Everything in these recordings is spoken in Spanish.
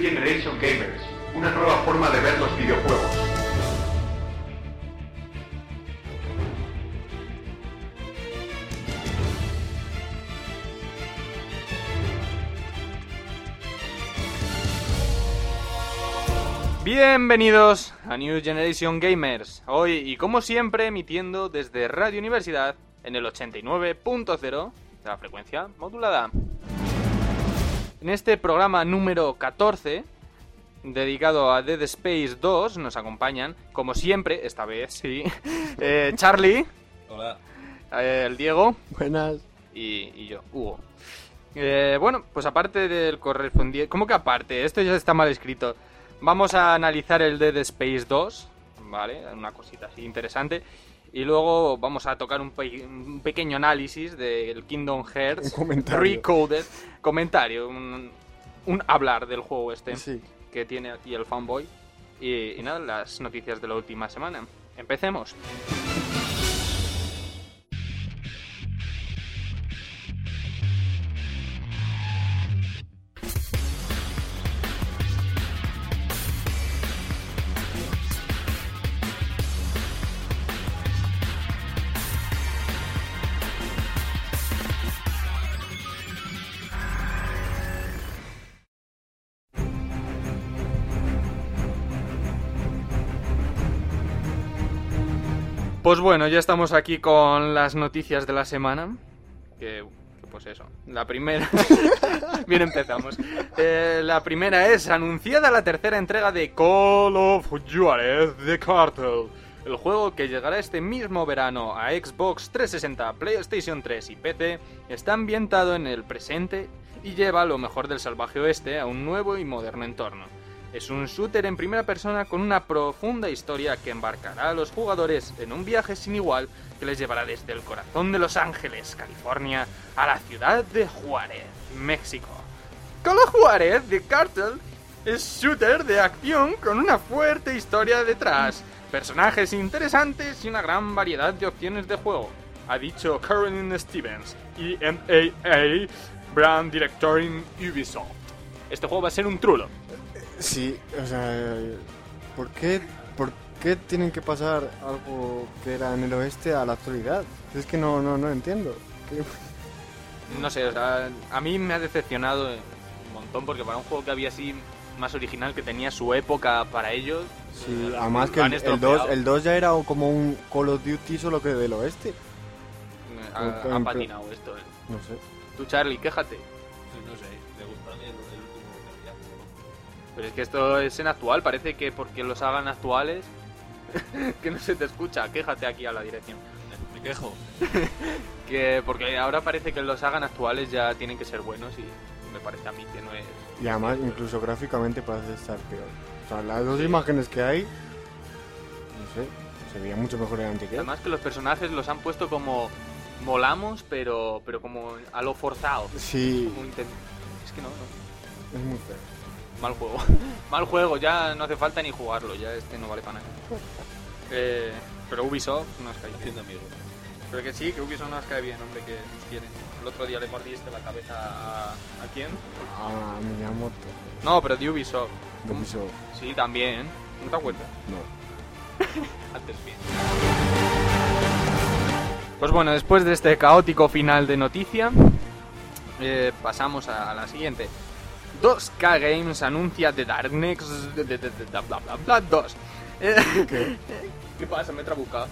Generation Gamers, una nueva forma de ver los videojuegos. Bienvenidos a New Generation Gamers. Hoy y como siempre emitiendo desde Radio Universidad en el 89.0 de la frecuencia modulada. En este programa número 14, dedicado a Dead Space 2, nos acompañan, como siempre, esta vez sí, eh, Charlie, Hola. eh, el Diego Buenas. y, y yo, Hugo. Eh, bueno, pues aparte del correspondiente... ¿Cómo que aparte? Esto ya está mal escrito. Vamos a analizar el Dead Space 2, ¿vale? Una cosita así interesante. Y luego vamos a tocar un, pe- un pequeño análisis del Kingdom Hearts Un comentario. Recoded. Comentario, un, un hablar del juego este Sí. que tiene aquí el fanboy. Y, y nada, las noticias de la última semana. Empecemos. Pues bueno, ya estamos aquí con las noticias de la semana. Que, pues eso. La primera. Bien empezamos. Eh, la primera es anunciada la tercera entrega de Call of Juarez The Cartel. El juego que llegará este mismo verano a Xbox 360, PlayStation 3 y PC está ambientado en el presente y lleva lo mejor del salvaje oeste a un nuevo y moderno entorno. Es un shooter en primera persona con una profunda historia que embarcará a los jugadores en un viaje sin igual que les llevará desde el corazón de Los Ángeles, California, a la ciudad de Juárez, México. Call Juárez de Cartel es shooter de acción con una fuerte historia detrás, personajes interesantes y una gran variedad de opciones de juego, ha dicho Carolyn Stevens, EMAA, Brand Director en Ubisoft. Este juego va a ser un trulo. Sí, o sea, ¿por qué, ¿por qué tienen que pasar algo que era en el oeste a la actualidad? Es que no, no, no entiendo. ¿Qué- No sé, o sea, a mí me ha decepcionado un montón porque para un juego que había así más original, que tenía su época para ellos. Sí, eh, además que el, el 2, estropeado. el 2 ya era como un Call of Duty solo que del oeste. Ha, en ha plan- patinado esto. eh. No sé. Tú, Charlie, quéjate. Pero es que esto es en actual, parece que porque los hagan actuales, que no se te escucha, quéjate aquí a la dirección. Me quejo. Que porque ahora parece que los hagan actuales ya tienen que ser buenos y me parece a mí que no es... Y además, incluso gráficamente parece estar peor. O sea, las dos imágenes que hay, no sé, se veía mucho mejor en anterior. Además que los personajes los han puesto como molamos, pero pero como a lo forzado. Sí, Como intent- Es que no, no. es muy feo. Mal juego. Mal juego, ya no hace falta ni jugarlo, ya este no vale para nada. Eh, pero Ubisoft nos cae bien. Amigos. Pero que sí, que Ubisoft nos cae bien, hombre, que nos quieren. El otro día le mordiste la cabeza a... ¿A quién? Ah, Miyamoto. No, pero de Ubisoft. de Ubisoft. Sí, también. ¿No te acuerdas? No. Antes bien. Pues bueno, después de este caótico final de noticia, eh, pasamos a, a la siguiente. 2K Games anuncia The Darkness de, de- de- de- bla bla bla 2. Eh, ¿Qué? ¿Qué pasa? Me he trabucado.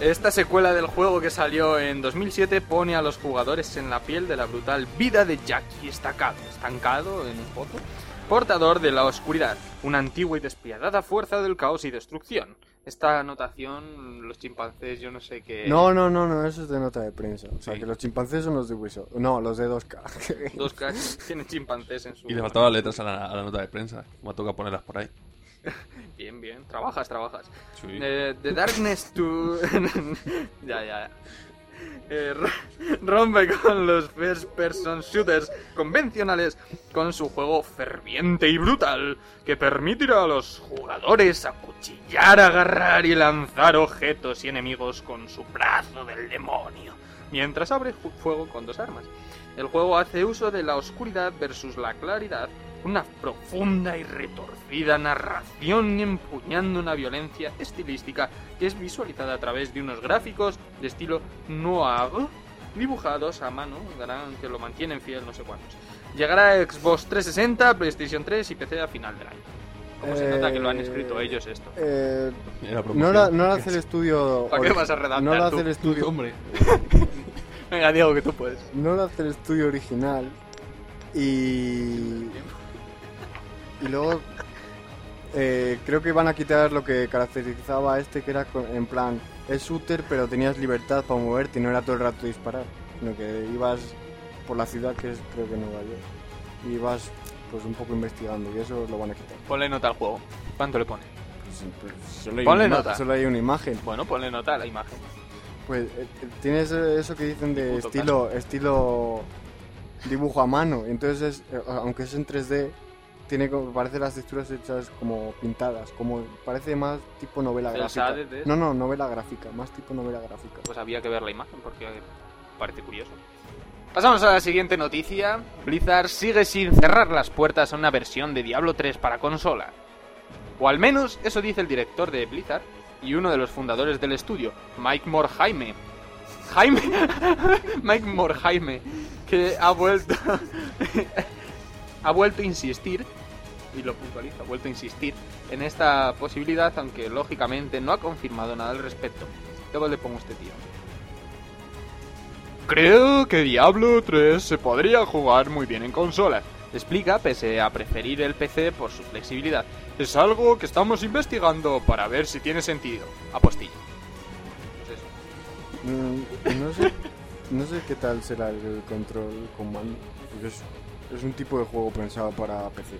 Esta secuela del juego que salió en 2007 pone a los jugadores en la piel de la brutal vida de Jackie estacado, estancado en un pozo, portador de la oscuridad, una antigua y despiadada fuerza del caos y destrucción. Esta anotación, los chimpancés, yo no sé qué... No, no, no, no, eso es de nota de prensa. O sea, Sí. que los chimpancés son los de Ubisoft. No, los de 2K. Dos cachos tienen chimpancés en su... Y le faltaban letras a la, a la nota de prensa. Me toca ponerlas por ahí. Bien, bien, trabajas, trabajas. Sí. Eh, The Darkness to... ya, ya. Eh, ro- rompe con los first person shooters convencionales con su juego ferviente y brutal que permitirá a los jugadores acuchillar, agarrar y lanzar objetos y enemigos con su brazo del demonio mientras abre fuego con dos armas. El juego hace uso de la oscuridad versus la claridad, una profunda y retorcida narración empuñando una violencia estilística que es visualizada a través de unos gráficos de estilo noir dibujados a mano, darán que lo mantienen fiel no sé cuántos. Llegará a Xbox 360, PlayStation 3 y PC a final del año. ¿Cómo se nota que lo han escrito ellos esto? Eh, no, la, no lo hace el estudio... ¿Para qué vas a redactar No lo tú? hace el estudio... Hombre. Venga, Diego, que tú puedes. No lo hace el estudio original. Y... Y luego... eh, creo que van a quitar lo que caracterizaba a este, que era en plan... Es shooter, pero tenías libertad para moverte y no era todo el rato disparar. Sino que ibas por la ciudad, que es creo que Nueva York. Y ibas pues un poco investigando y eso lo van a quitar. Ponle nota al juego. ¿Cuánto le pone? Pues, pues, solo, hay Ponle una nota. solo hay una imagen. Bueno, ponle nota a la imagen. Pues eh, eh, tienes eso que dicen de estilo estilo dibujo a mano. Entonces, es, eh, aunque es en 3D, tiene como, parece las texturas hechas como pintadas, como parece más tipo novela ¿El gráfica. De- No, no, novela gráfica, más tipo novela gráfica. Pues había que ver la imagen porque parece curioso. Pasamos a la siguiente noticia. Blizzard sigue sin cerrar las puertas a una versión de Diablo 3 para consola. O al menos eso dice el director de Blizzard y uno de los fundadores del estudio, Mike Morhaime. Jaime, Mike Morhaime, que ha vuelto ha vuelto a insistir y lo puntualiza, ha vuelto a insistir en esta posibilidad, aunque lógicamente no ha confirmado nada al respecto. Luego le pongo a este tío. Creo que Diablo 3 se podría jugar muy bien en consolas. Explica, pese a preferir el PC por su flexibilidad. Es algo que estamos investigando para ver si tiene sentido. Apostilla. Pues eso. Mm, no sé, no sé qué tal será el control con mando, porque es, es un tipo de juego pensado para PC.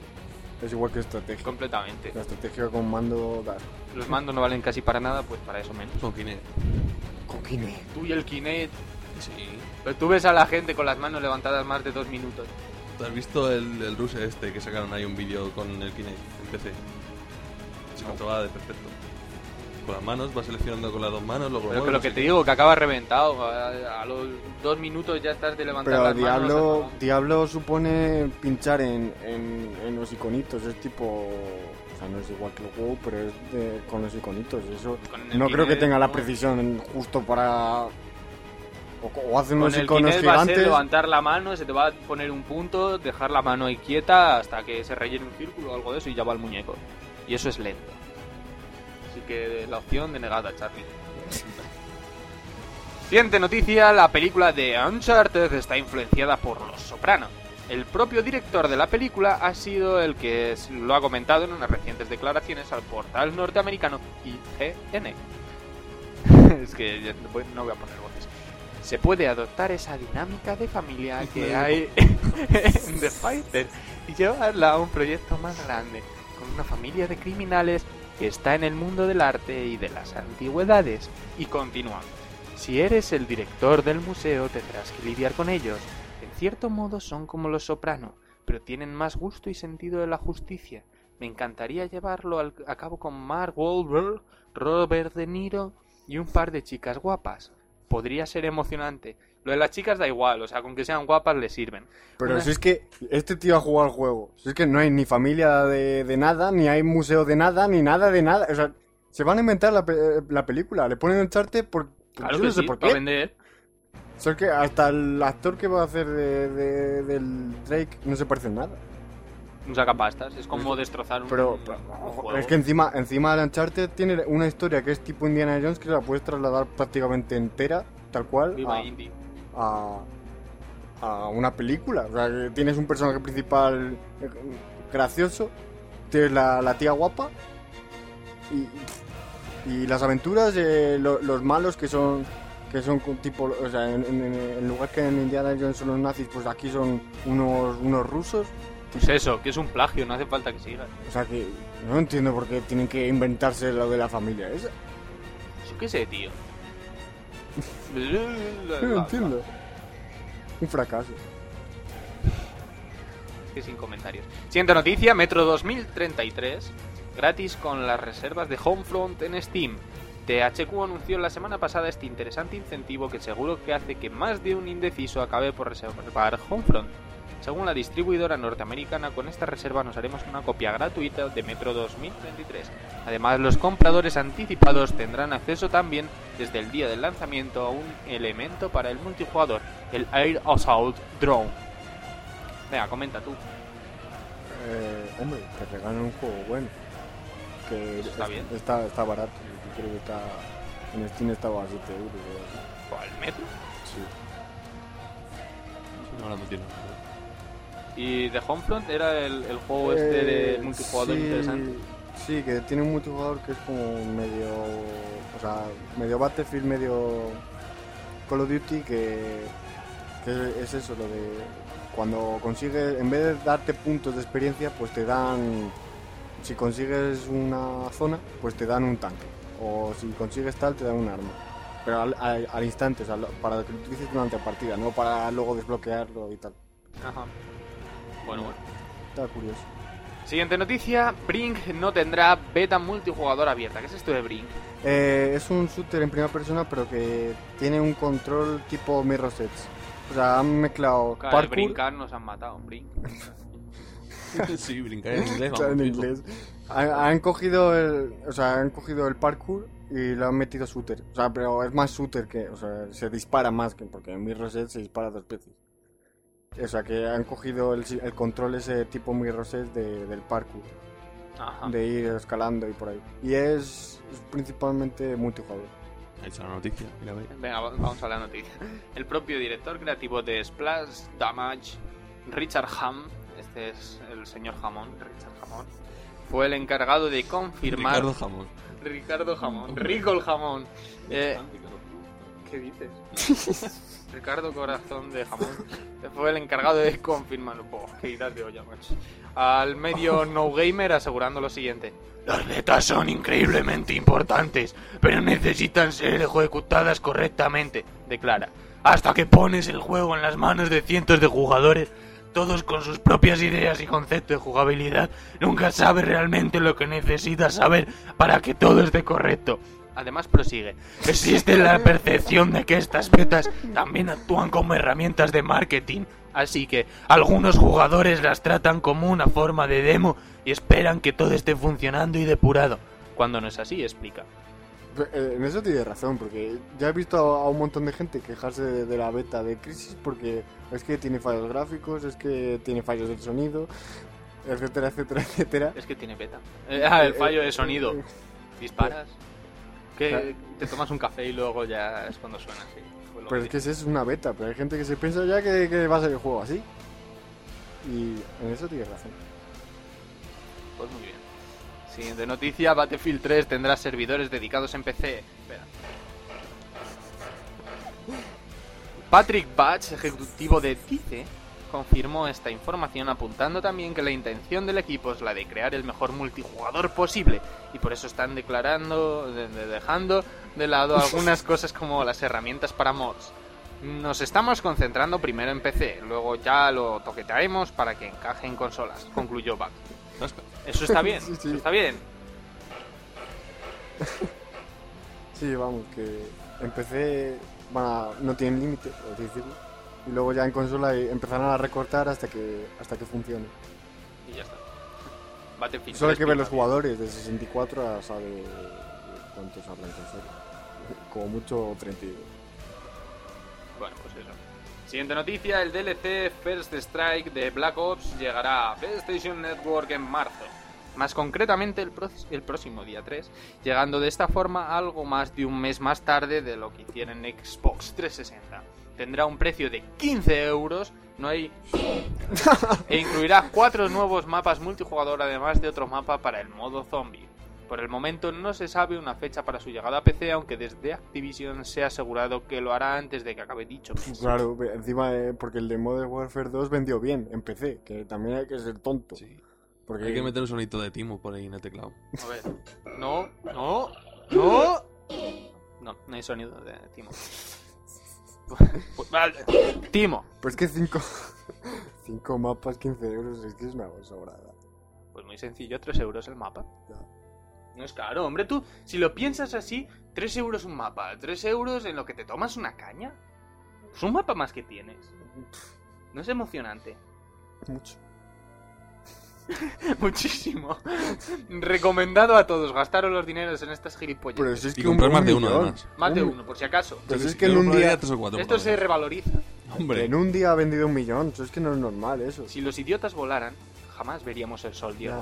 Es igual que estrategia. Completamente. La estrategia con mando da. Los mandos no valen casi para nada, pues para eso menos. Son Kinect. Con Kinect. Tú y el Kinect. Sí. Pero tú ves a la gente con las manos levantadas más de dos minutos. ¿Tú has visto el, el Ruse este que sacaron ahí un vídeo con el Kinect en PC? Se controla de perfecto. Con las manos, va seleccionando con las dos manos, luego Pero mueve, que lo que te digo, que acaba reventado. A, a los dos minutos ya estás de levantar Pero las manos. Diablo, acabado. Diablo supone pinchar en, en, en los iconitos. Es tipo. O sea, no es igual que el juego, pero es de- con los iconitos. Eso no creo que tenga la precisión justo para. O, o hacen Con unos el iconos Kinect va a ser gigantes. levantar la mano, se te va a poner un punto, dejar la mano ahí quieta hasta que se rellene un círculo o algo de eso y ya va el muñeco. Y eso es lento. Así que la opción denegada, Charlie. Siguiente noticia, la película de Uncharted está influenciada por Los Soprano. El propio director de la película ha sido el que lo ha comentado en unas recientes declaraciones al portal norteamericano IGN. es que ya no voy- no voy a poner voces. Se puede adoptar esa dinámica de familia que hay en The Fighter y llevarla a un proyecto más grande, con una familia de criminales que está en el mundo del arte y de las antigüedades. Y continúa. Si eres el director del museo tendrás que lidiar con ellos. En cierto modo son como los soprano, pero tienen más gusto y sentido de la justicia. Me encantaría llevarlo a cabo con Mark Wahlberg, Robert De Niro y un par de chicas guapas. Podría ser emocionante. Lo de las chicas da igual, o sea, con que sean guapas le sirven. Pero Una- si es que este tío ha jugado al juego. Si es que no hay ni familia de, de nada, ni hay museo de nada, ni nada de nada. O sea, se van a inventar la, la película. Le ponen echarte por. Claro yo que no sé sí, por qué. vender. O sea, que hasta el actor que va a hacer de, de- del Drake no se parece en nada. un sacapastas. Es como destrozar un, Pero, un juego. es que encima, encima de Uncharted tiene una historia que es tipo Indiana Jones que la puedes trasladar prácticamente entera, tal cual, Viva a, Indie. A, a una película. O sea, que tienes un personaje principal gracioso, tienes la, la tía guapa y, y las aventuras, eh, lo- los malos que son que son tipo, o sea, en, en- en lugar que en Indiana Jones son los nazis, pues aquí son unos, unos rusos. Pues eso, que es un plagio, no hace falta que sigas. O sea que no entiendo por qué tienen que inventarse lo de la familia esa. Yo qué sé, tío. No entiendo. Un fracaso. Que sin comentarios. Siguiente noticia, Metro 2033, gratis con las reservas de Homefront en Steam. THQ anunció la semana pasada este interesante incentivo que seguro que hace que más de un indeciso acabe por reservar Homefront. Según la distribuidora norteamericana, con esta reserva nos haremos una copia gratuita de Metro 2033. Además, los compradores anticipados tendrán acceso también desde el día del lanzamiento a un elemento para el multijugador, el Air Assault Drone. Venga, comenta tú. Eh, hombre, te regalan un juego bueno. Que está es- bien. Está, está barato. Yo creo que está. En Steam estaba a 7 euros. ¿Cuál metro? Sí. No, ahora no tiene. Y The Homefront era el, el juego este Eh, de multijugador sí, interesante. Sí, que tiene un multijugador que es como medio. O sea, medio Battlefield, medio. Call of Duty, que. que es eso, lo de. Cuando consigues. En vez de darte puntos de experiencia, pues te dan. Si consigues una zona, pues te dan un tanque. O si consigues tal, te dan un arma. Pero al, al- al instante, o sea, para que lo utilices durante la partida, no para luego desbloquearlo y tal. Ajá. Bueno, bueno. Está curioso. Siguiente noticia, Brink no tendrá beta multijugador abierta. ¿Qué es esto de Brink? Eh, es un shooter en primera persona, pero que tiene un control tipo Mirror Sets. O sea, han mezclado Claro, el parkour brincar nos han matado, Brink. sí, brincar en inglés. vamos, en inglés. Han, han cogido el, o sea, han cogido el parkour y lo han metido shooter. O sea, pero es más shooter que, o sea, se dispara más que porque en Mirror Sets se dispara dos veces. O sea, que han cogido el, el control ese tipo Sets de, del parkour, Ajá. de ir escalando y por ahí. Y es, es principalmente multijugador. Ahí está la noticia. Mira, ve. Venga, va- vamos a la noticia. El propio director creativo de Splash Damage, Richard Ham, este es el señor Jamón, Richard Jamón, fue el encargado de confirmar... Ricardo Jamón. Ricardo Jamón. Rico el jamón. Eh, ¿Qué dices? Ricardo Corazón de Jamón fue el encargado de confirmarlo. Buah, qué idas de olla, macho. Al medio No Gamer asegurando lo siguiente. Las betas son increíblemente importantes, pero necesitan ser ejecutadas correctamente, declara. Hasta que pones el juego en las manos de cientos de jugadores, todos con sus propias ideas y conceptos de jugabilidad, nunca sabes realmente lo que necesitas saber para que todo esté correcto. Además prosigue, existe la percepción de que estas betas también actúan como herramientas de marketing, así que algunos jugadores las tratan como una forma de demo y esperan que todo esté funcionando y depurado, cuando no es así, explica. Eh, En eso tiene razón, porque ya he visto a un montón de gente quejarse de, de la beta de Crisis porque es que tiene fallos gráficos, es que tiene fallos del sonido, etcétera, etcétera, etcétera. Es que tiene beta. Eh, ah, el fallo de Eh, sonido. eh, Disparas. Que te tomas un café y luego ya es cuando suena. sí. Pero es que es una beta, pero hay gente que se piensa ya que, que va a ser el juego así. Y en eso tiene razón. Pues muy bien. Siguiente noticia, Battlefield 3 tendrá servidores dedicados en PC. Espera. Patrick Batch, ejecutivo de DICE, confirmó esta información apuntando también que la intención del equipo es la de crear el mejor multijugador posible y por eso están declarando, de- de- dejando de lado algunas cosas como las herramientas para mods. Nos estamos concentrando primero en PC, luego ya lo toquetearemos para que encaje en consolas, concluyó. Tasca. Eso está bien, Sí, sí. eso está bien. Sí, vamos, que empecé, bueno, no tienen límite, por decirlo. Y luego ya en consola y empezarán a recortar hasta que hasta que funcione. Y ya está. Battlefield Solo hay 3 que ver los jugadores, de 64 a sabe cuántos hablan consola. Como mucho 32. Bueno, pues eso. Siguiente noticia, el DLC First Strike de Black Ops llegará a PlayStation Network en marzo. Más concretamente el, el próximo día 3, llegando de esta forma algo más de un mes más tarde de lo que hicieron en Xbox 360. Tendrá un precio de 15 euros, no hay... e incluirá cuatro nuevos mapas multijugador además de otro mapa para el modo zombie. Por el momento no se sabe una fecha para su llegada a PC, aunque desde Activision se ha asegurado que lo hará antes de que acabe dicho mes. Claro, encima, eh, porque el de Modern Warfare 2 vendió bien en PC, que también hay que ser tonto. Sí. Porque Hay que meter un sonito de Timo por ahí en el teclado. A ver. No, no, no. No, no hay sonido de Timo. Pues, Timo. Pues que 5 cinco mapas, 15 euros, es que es una sobrada. Pues muy sencillo, 3 euros el mapa. Ya. No es caro, hombre, tú, si lo piensas así, 3 euros un mapa, 3 euros en lo que te tomas una caña. Es un mapa más que tienes. No es emocionante. Mucho. Muchísimo. Recomendado a todos, gastaros los dineros en estas gilipollas. Pero si es Y que comprar un más de uno, millón. además. Más de un- uno, por si acaso. Pues Yo es que en un día- tres o cuatro Esto se revaloriza. Hombre, En un día ha vendido un millón, eso es que no es normal eso. Si los idiotas volaran, jamás veríamos el sol, Diego.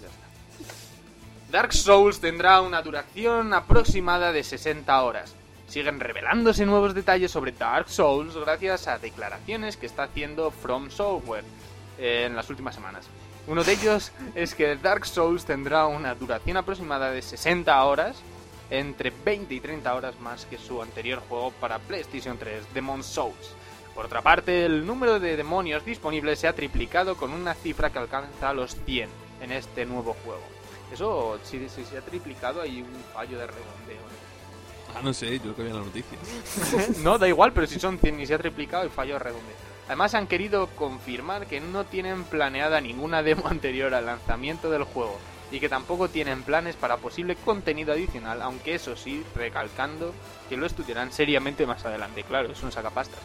ya. Dark Souls tendrá una duración aproximada de 60 horas. Siguen revelándose nuevos detalles sobre Dark Souls gracias a declaraciones que está haciendo From Software eh, en las últimas semanas. Uno de ellos es que Dark Souls tendrá una duración aproximada de 60 horas, entre 20 y 30 horas más que su anterior juego para PlayStation 3, Demon Souls. Por otra parte, el número de demonios disponibles se ha triplicado con una cifra que alcanza los 100 en este nuevo juego. Eso, si, si se ha triplicado, hay un fallo de redondeo. ah, no sé, yo que vi la noticia. no, da igual, pero si son 100 y se ha triplicado, hay fallo de redondeo. Además, han querido confirmar que no tienen planeada ninguna demo anterior al lanzamiento del juego y que tampoco tienen planes para posible contenido adicional, aunque eso sí, recalcando que lo estudiarán seriamente más adelante. Claro, es un sacapastas.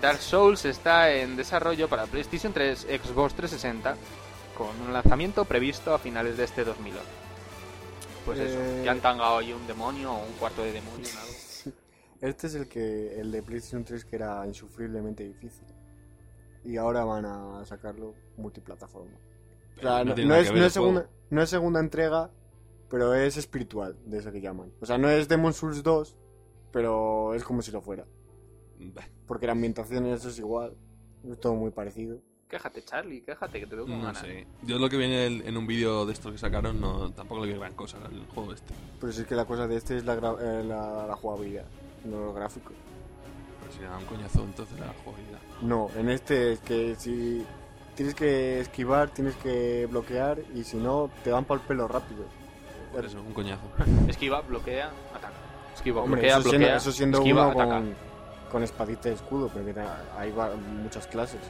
Dark Souls está en desarrollo para PlayStation 3, Xbox 360, con un lanzamiento previsto a finales de este 2011. Pues eso, Eh, ya han tangado ahí un demonio o un cuarto de demonio. algo. Este es el que el de PlayStation 3 que era insufriblemente difícil. Y ahora van a sacarlo multiplataforma. O sea, no es, que ver no el es segunda, juego. no es segunda entrega, pero es espiritual, de eso que llaman. O sea, no es Demon Souls 2, pero es como si lo fuera. Porque la ambientación y eso es igual. Es todo muy parecido. Quéjate, Charlie, quéjate, que te veo con No ganas. sé. Yo lo que viene en, el- en un vídeo de estos que sacaron, no, tampoco le veo gran cosa al juego este. Pero si es que la cosa de este es la, gra- eh, la, la jugabilidad, no los gráficos. Pero si da un coñazo entonces la jugabilidad. No, en este es que si tienes que esquivar, tienes que bloquear y si no, te dan para el pelo rápido. Por eso, un coñazo. Esquiva, bloquea, ataca. Esquiva, Hombre, bloquea, eso, siendo, bloquea. eso siendo esquiva, uno ataca. con, con espadita y escudo, porque hay muchas clases,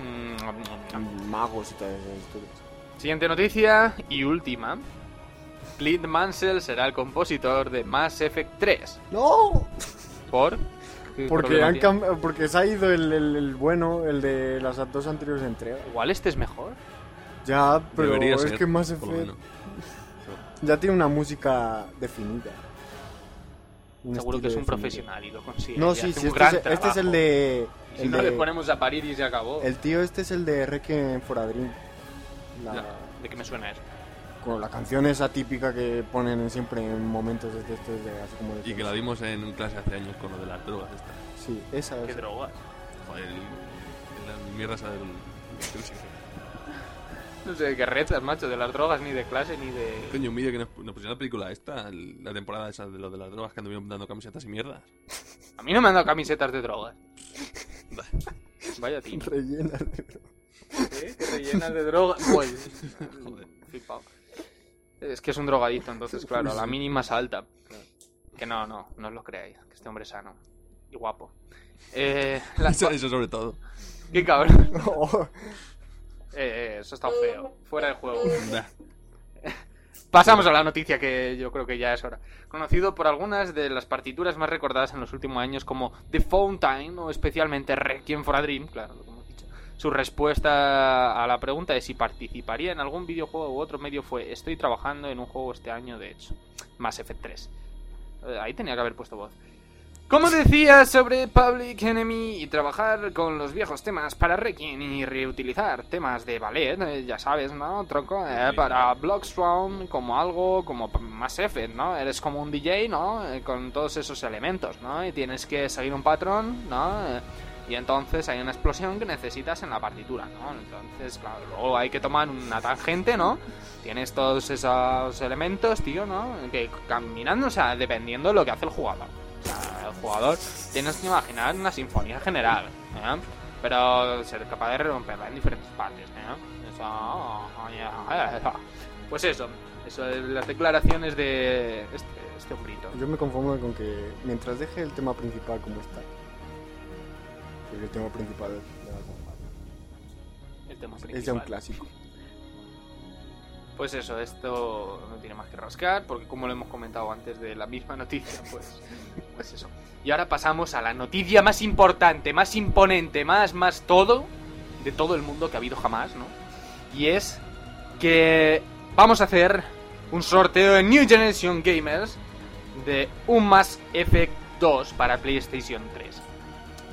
Mm, magos y historias. Siguiente noticia y última. Clint Mansell será el compositor de Mass Effect 3. ¡No! ¿Por? ¿Qué Porque, han porque se ha ido el, el- el bueno, el de las dos anteriores entregas. Igual este es mejor. Ya, pero Debería es ser, que lo Effect ya tiene una música definida. Un Seguro que es un definido. profesional y lo consigue. No, sí, sí, este es, este es el de... Y Si el no de- le ponemos a parir y se acabó. El tío este es el de Requiem for a Dream. La, Ya, ¿De qué me suena eso? Con la canción esa típica que ponen siempre en momentos de estos de así como de Y que la vimos en clase hace años con lo de las drogas estas. Sí, esa ¿Qué es. drogas? Joder, el, el, la mierda esa del... qué. No sé qué rezas, macho, de las drogas, ni de clase, ni de... Coño, un vídeo que nos, nos pusieron la película esta, la temporada esa de lo de las drogas que anduvieron dando camisetas y mierdas. A mí no me han dado camisetas de drogas. Vaya tío. Rellena de- ¿Eh? Que rellenas de droga. Pues, Joder. flipao. Es que es un drogadicto, entonces, claro, la mínima salta. Que no, no, no os lo creáis. Que este hombre es sano y guapo. Eh, la- Eso, eso sobre todo. Qué cabrón. Oh, Eh, eh, eso está feo. Fuera de juego. Pasamos a la noticia que yo creo que ya es hora. Conocido por algunas de las partituras más recordadas en los últimos años como The Fountain o especialmente Requiem for a Dream, claro, dicho. Su respuesta a la pregunta de si participaría en algún videojuego u otro medio fue estoy trabajando en un juego este año, de hecho. Mass Effect 3. Eh, Ahí tenía que haber puesto voz. Como decía sobre Public Enemy y trabajar con los viejos temas para Requiem y reutilizar temas de ballet, eh, ya sabes, ¿no? Tronco, eh, para Blockstrom como algo como más Effect, ¿no? Eres como un DJ, ¿no? Eh, con todos esos elementos, ¿no? Y tienes que seguir un patrón, ¿no? Y entonces hay una explosión que necesitas en la partitura, ¿no? Entonces, claro, luego hay que tomar una tangente, ¿no? Tienes todos esos elementos, tío, ¿no? Que caminando, o sea, dependiendo de lo que hace el jugador. O sea, el jugador tienes que imaginar una sinfonía general, ¿eh? Pero ser capaz de romperla en diferentes partes, ¿eh? Eso... Pues eso, eso, las declaraciones de este, este hombrito. Yo me conformo con que mientras deje el tema principal como está. Porque el tema principal de la compañía El tema es ya un principal. clásico. Pues eso, esto no tiene más que rascar, porque como lo hemos comentado antes de la misma noticia, pues, pues eso. Y ahora pasamos a la noticia más importante, más imponente, más, más todo, de todo el mundo que ha habido jamás, ¿no? Y es que vamos a hacer un sorteo en New Generation Gamers de un Mass Effect 2 para PlayStation 3.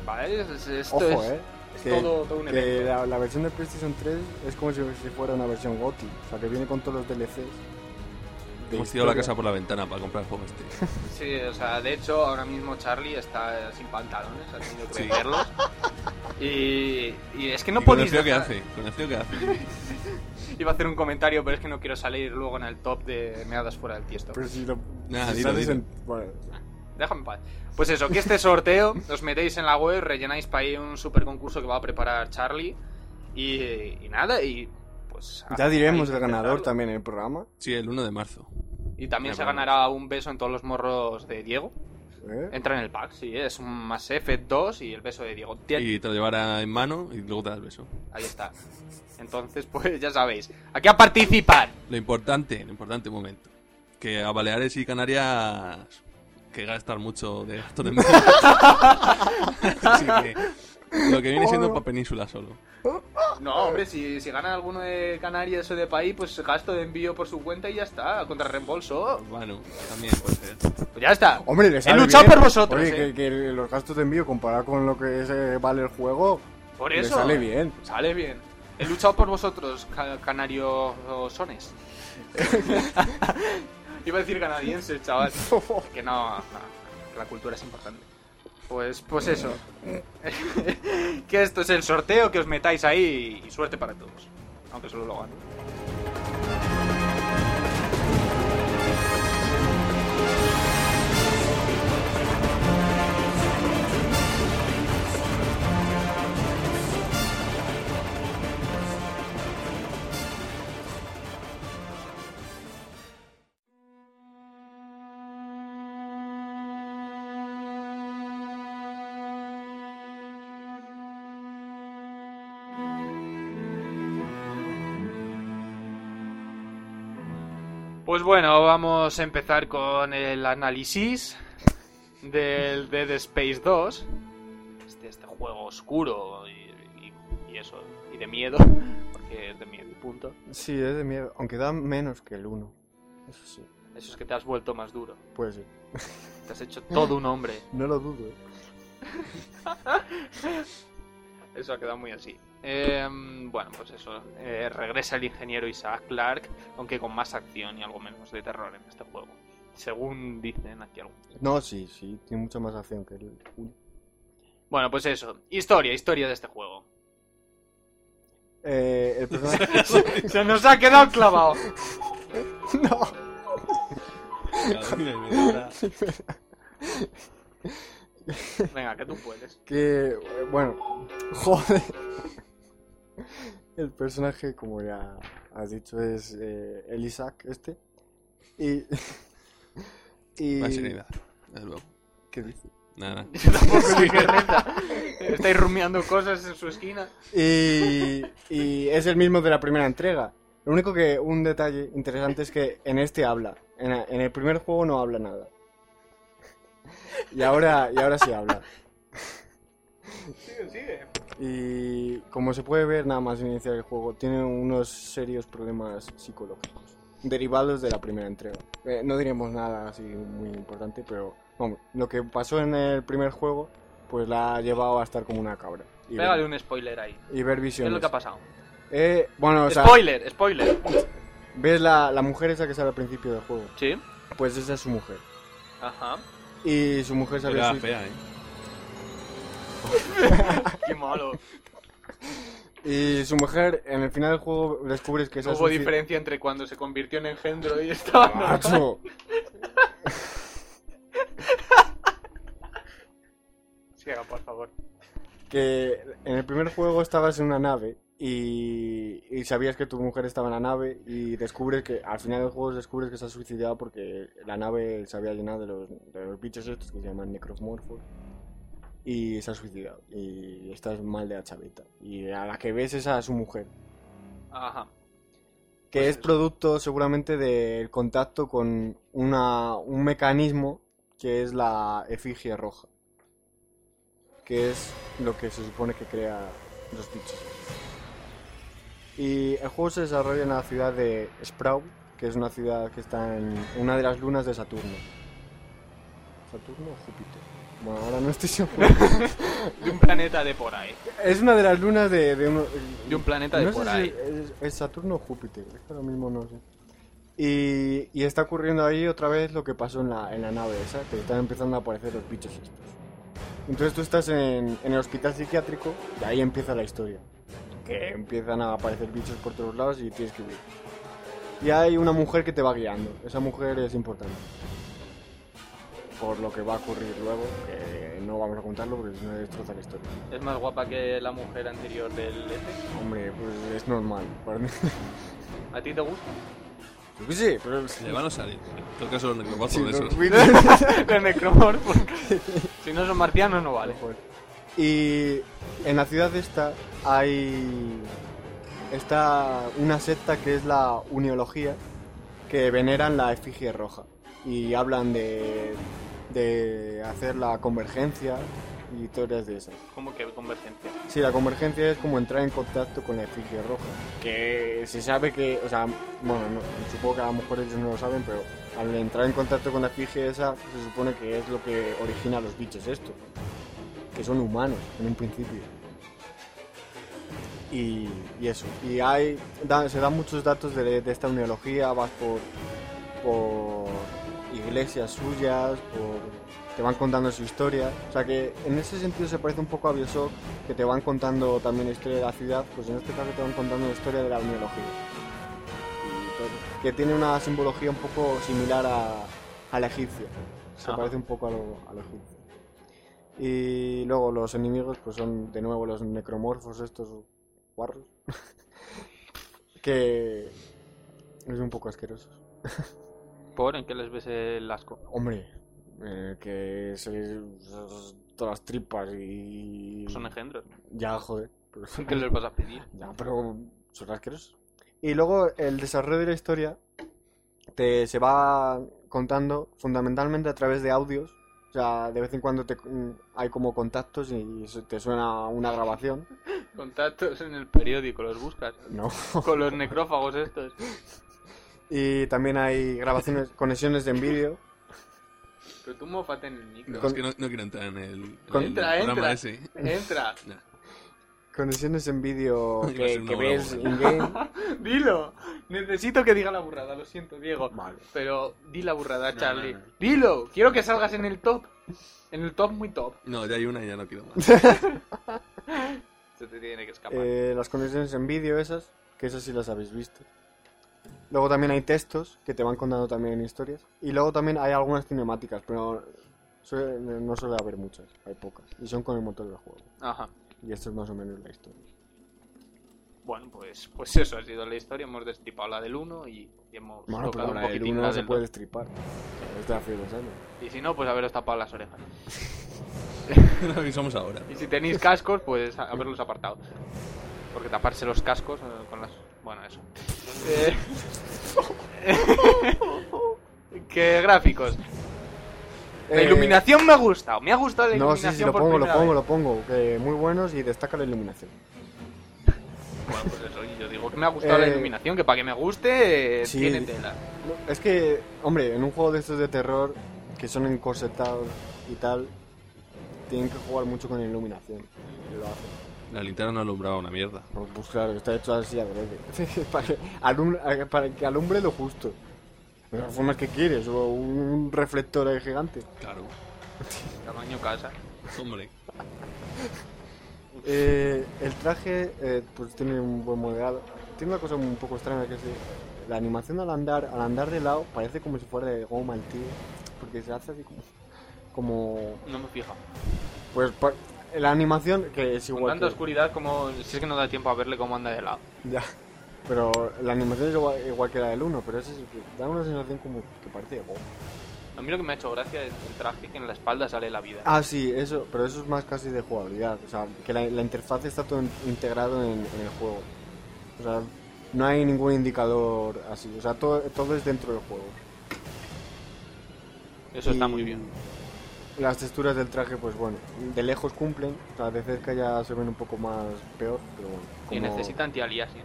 ¿Vale? Es- Esto Ojo, es, eh. es Que, todo, todo un que evento. la, la versión de PlayStation 3 es como si, si fuera una versión GOTY. O sea, que viene con todos los DLCs. Hemos tirado la casa por la ventana para comprar el juego este. Sí, o sea, de hecho, ahora mismo Charlie está sin pantalones, ha tenido que Sí. venderlos. Y, y es que no Y con el podéis frío que hace, con el frío que hace. Iba a hacer un comentario, pero es que no quiero salir luego en el top de meadas fuera del tiesto. Pero si lo. Nah, si dilo, sales dilo. en- bueno, Déjame en paz. Pues eso, que este sorteo os metéis en la web, rellenáis para ahí un super concurso que va a preparar Charlie. Y, y nada, y pues... ya diremos el ganador también en el programa. Sí, el 1 de marzo. Y también se ganará un beso en todos los morros de Diego. ¿eh? Entra en el pack, sí, es un Mass Effect 2 y el beso de Diego. Tien- Y te lo llevará en mano y luego te das beso. Ahí está. Entonces, pues ya sabéis. Aquí a participar. Lo importante, lo importante, un momento. Que a Baleares y Canarias que gastar mucho de gasto de envío. Así que lo que viene siendo para península solo. No, hombre, si, si gana alguno de Canarias o de país, pues gasto de envío por su cuenta y ya está, contra reembolso. Bueno, también puede ser. Pues ya está. Hombre, le He luchado bien. por vosotros, Oye, eh. que, que los gastos de envío comparado con lo que es, eh, vale el juego, Por eso. sale bien. Sale bien. He luchado por vosotros, ca- canarios sones. Iba a decir canadienses, chaval. Que no, no, la cultura es importante. Pues, pues eso. que esto es el sorteo, que os metáis ahí y suerte para todos. Aunque solo lo gano. Bueno, vamos a empezar con el análisis del Dead Space 2. Este, este juego oscuro y, y- y eso, y de miedo, porque es de miedo y punto. Sí, es de miedo, aunque da menos que el 1. Eso sí, Eso es que te has vuelto más duro. puede ser. Te has hecho todo un hombre. No lo dudo. ¿eh? Eso ha quedado muy así. Eh, bueno, pues eso. eh, regresa el ingeniero Isaac Clarke, aunque con más acción y algo menos de terror en este juego. Según dicen aquí algunos. No, sí, sí, tiene mucha más acción que el 1. Bueno, pues eso. Historia, historia de este juego. Eh, el personaje... Se nos ha quedado clavado. no. Venga, que tú puedes. Que, eh, bueno, joder. El personaje, como ya has dicho, es eh, el Isaac este. Y... y... Desde luego. ¿Qué dice? Nada. Tampoco. Estáis rumiando cosas en su esquina. Y, y es el mismo de la primera entrega. Lo único que un detalle interesante es que en este habla. En, en el primer juego no habla nada. Y ahora, y ahora sí habla. Sigue, sigue. Y como se puede ver nada más iniciar el juego, tiene unos serios problemas psicológicos. Derivados de la primera entrega. Eh, no diremos nada así muy importante, pero vamos, lo que pasó en el primer juego, pues la ha llevado a estar como una cabra. Y, Pégale ver, un spoiler ahí. y ver ¿Qué es visiones. lo que ha pasado? Eh, bueno, o sea, spoiler, spoiler. ves la, la mujer esa que sale al principio del juego. Sí. Pues esa es su mujer. Ajá. Y su mujer se había Era suic- fea, ¿eh? Qué malo. Y su mujer, en el final del juego, descubres que esa hubo suicid- diferencia entre cuando se convirtió en engendro y estaba. ¡Macho! Siga, por favor. que en el primer juego estabas en una nave y, y sabías que tu mujer estaba en la nave y descubres que al final del juego descubres que se ha suicidado porque la nave se había llenado de los, de los bichos estos que se llaman necromorfos y se ha suicidado y estás mal de la chavita y a la que ves es a su mujer Ajá. que Pues es eso. producto seguramente del contacto con una, un mecanismo que es la efigie roja, que es lo que se supone que crea los bichos. Y el juego se desarrolla en la ciudad de Sprout, que es una ciudad que está en una de las lunas de Saturno. ¿Saturno o Júpiter? Bueno, ahora no estoy seguro. De un planeta de por ahí. es una de las lunas de, de uno... De un planeta de no sé por si ahí. Es, es Saturno o Júpiter, ahora mismo no sé. Y, y está ocurriendo ahí otra vez lo que pasó en la, en la nave esa, que están empezando a aparecer los bichos estos. Entonces tú estás en, en el hospital psiquiátrico y ahí empieza la historia. Que empiezan a aparecer bichos por todos lados y tienes que huir. Y hay una mujer que te va guiando. Esa mujer es importante. Por lo que va a ocurrir luego, que no vamos a contarlo porque si no destroza la historia. Es más guapa que la mujer anterior del F. Hombre, pues es normal. para mí. ¿A ti te gusta? Yo qué sé, pero... Le van a salir. En todo caso, los necromorfos Sí, de los esos. Twitter- El necromorfo. Si no son marcianos, no vale. Y en la ciudad esta hay está una secta que es la uniología que veneran la efigie roja y hablan de, de hacer la convergencia y historias de esas. ¿Cómo que convergencia? Sí, la convergencia es como entrar en contacto con la efigie roja. Que se sabe que, o sea, bueno, no- supongo que a lo mejor ellos no lo saben, pero al entrar en contacto con la efigie esa, se supone que es lo que origina a los bichos estos. Que son humanos, en un principio. Y, y eso. Y hay, da- se dan muchos datos de, de esta neología, vas por, por iglesias suyas, por te van contando su historia. O sea que en ese sentido se parece un poco a Bioshock, que te van contando también la historia de la ciudad, pues en este caso te van contando la historia de la todo. Que tiene una simbología un poco similar a, a la egipcia. Se Ajá. parece un poco a lo, a lo egipcio. Y luego los enemigos pues son de nuevo los necromorfos estos guarros. que es un poco asquerosos. ¿Por? ¿En qué les ves el asco? Hombre, eh, que se, todas las tripas y... Son engendros. Ya, joder. pero- ¿Qué les vas a pedir? Ya, pero son asquerosos. Y luego el desarrollo de la historia te se va contando fundamentalmente a través de audios. O sea, de vez en cuando te, hay como contactos y te suena una grabación. Contactos en el periódico, los buscas. No. Con los necrófagos estos. Y también hay grabaciones, conexiones de vídeo. Pero tú mofate en el micro. No, Con- es que no, no quiero entrar en el, en Con- el Entra, programa entra. ese. Entra. Nah. Conexiones en vídeo Iba a que, ser una que buena ves burrada. in-game. Dilo. Necesito que diga la burrada, lo siento, Diego. Vale. Pero di la burrada, No, Charlie. no, no. Dilo. Quiero que salgas en el top. En el top muy top. No, ya hay una y ya no quiero más. Se te tiene que escapar. Eh, las conexiones en vídeo esas, que esas sí las habéis visto. Luego también hay textos que te van contando también historias. Y luego también hay algunas cinemáticas, pero suele- no suele haber muchas, hay pocas. Y son con el motor del juego. Ajá. Y esto es más o menos la historia. Bueno, pues, pues eso ha sido la historia. Hemos destripado la del 1 y, y hemos Bueno, pero tocado un la del poquitín uno la no se del puede 2. destripar. O sea, Es de hace dos años. Y si no, pues haberos tapado las orejas. Lo avisamos ahora. Y si tenéis cascos, pues a- haberlos apartado. Porque taparse los cascos eh, con las... Bueno, eso. Eh, ¿Qué gráficos? La Eh, iluminación me ha gustado. Me ha gustado la No, iluminación sí, sí, lo por pongo, lo pongo, vez. lo pongo. Que muy buenos y destaca la iluminación. Bueno, pues eso, yo digo que me ha gustado la Eh, iluminación, que para que me guste, eh, sí. tiene tela. No, Es que, hombre, en un juego de estos de terror que son encorsetados y tal, tienen que jugar mucho con iluminación. Y lo hacen. La linterna no alumbraba una mierda. Pues, claro, está hecho así para, que alumbre, para que alumbre lo justo. De las formas que quieres, o un reflector ahí gigante. Claro. Tamaño casa. Hombre. Eh, el traje eh, pues tiene un buen modelado. Tiene una cosa un poco extraña que es eh, la animación al andar, al andar de lado parece como si fuera de goma el tío, porque se hace así como, como No me fijo. pues la animación que es Con igual tanta que- oscuridad como... Si es que no da tiempo a verle cómo anda de lado. ya, pero la animación es igual, igual que la del 1, pero es da una sensación como que parece de. A mí lo que me ha hecho gracia es el traje que en la espalda sale la vida. Ah, sí, eso, pero eso es más casi de jugabilidad. O sea, que la, la interfaz está todo in- integrado en, en el juego. O sea, no hay ningún indicador así. O sea, todo, todo es dentro del juego. Eso está muy bien. Las texturas del traje, pues bueno, de lejos cumplen. O sea, de cerca ya se ven un poco más peor, pero bueno. Y como- necesita anti-aliasing.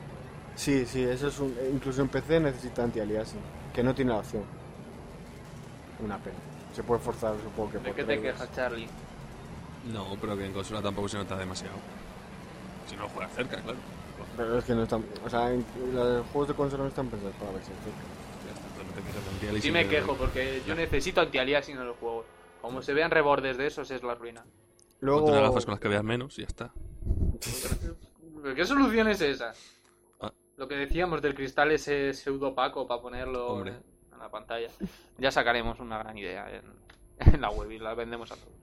Sí, sí, eso es un... Incluso en PC necesita anti-aliasing, que no tiene la opción. Una pena. Se puede forzar, supongo que ¿De por qué te quejas, Charlie? No, pero que en consola tampoco se nota demasiado. Si no lo juegas cerca, claro. Pero es que no están... O sea, en- los juegos de consola no están pensados para verse cerca. Ya está, pero no te quejas de anti-aliasing, Sí me quejo porque yo necesito anti-aliasing en los juegos. Como se vean rebordes de esos es la ruina. Luego... Ponte unas gafas con las que veas menos y ya está. ¿Pero ¿Qué solución es esa? Ah. Lo que decíamos del cristal ese pseudo opaco para ponerlo Hombre. en la pantalla. Ya sacaremos una gran idea en, en la web y la vendemos a todos.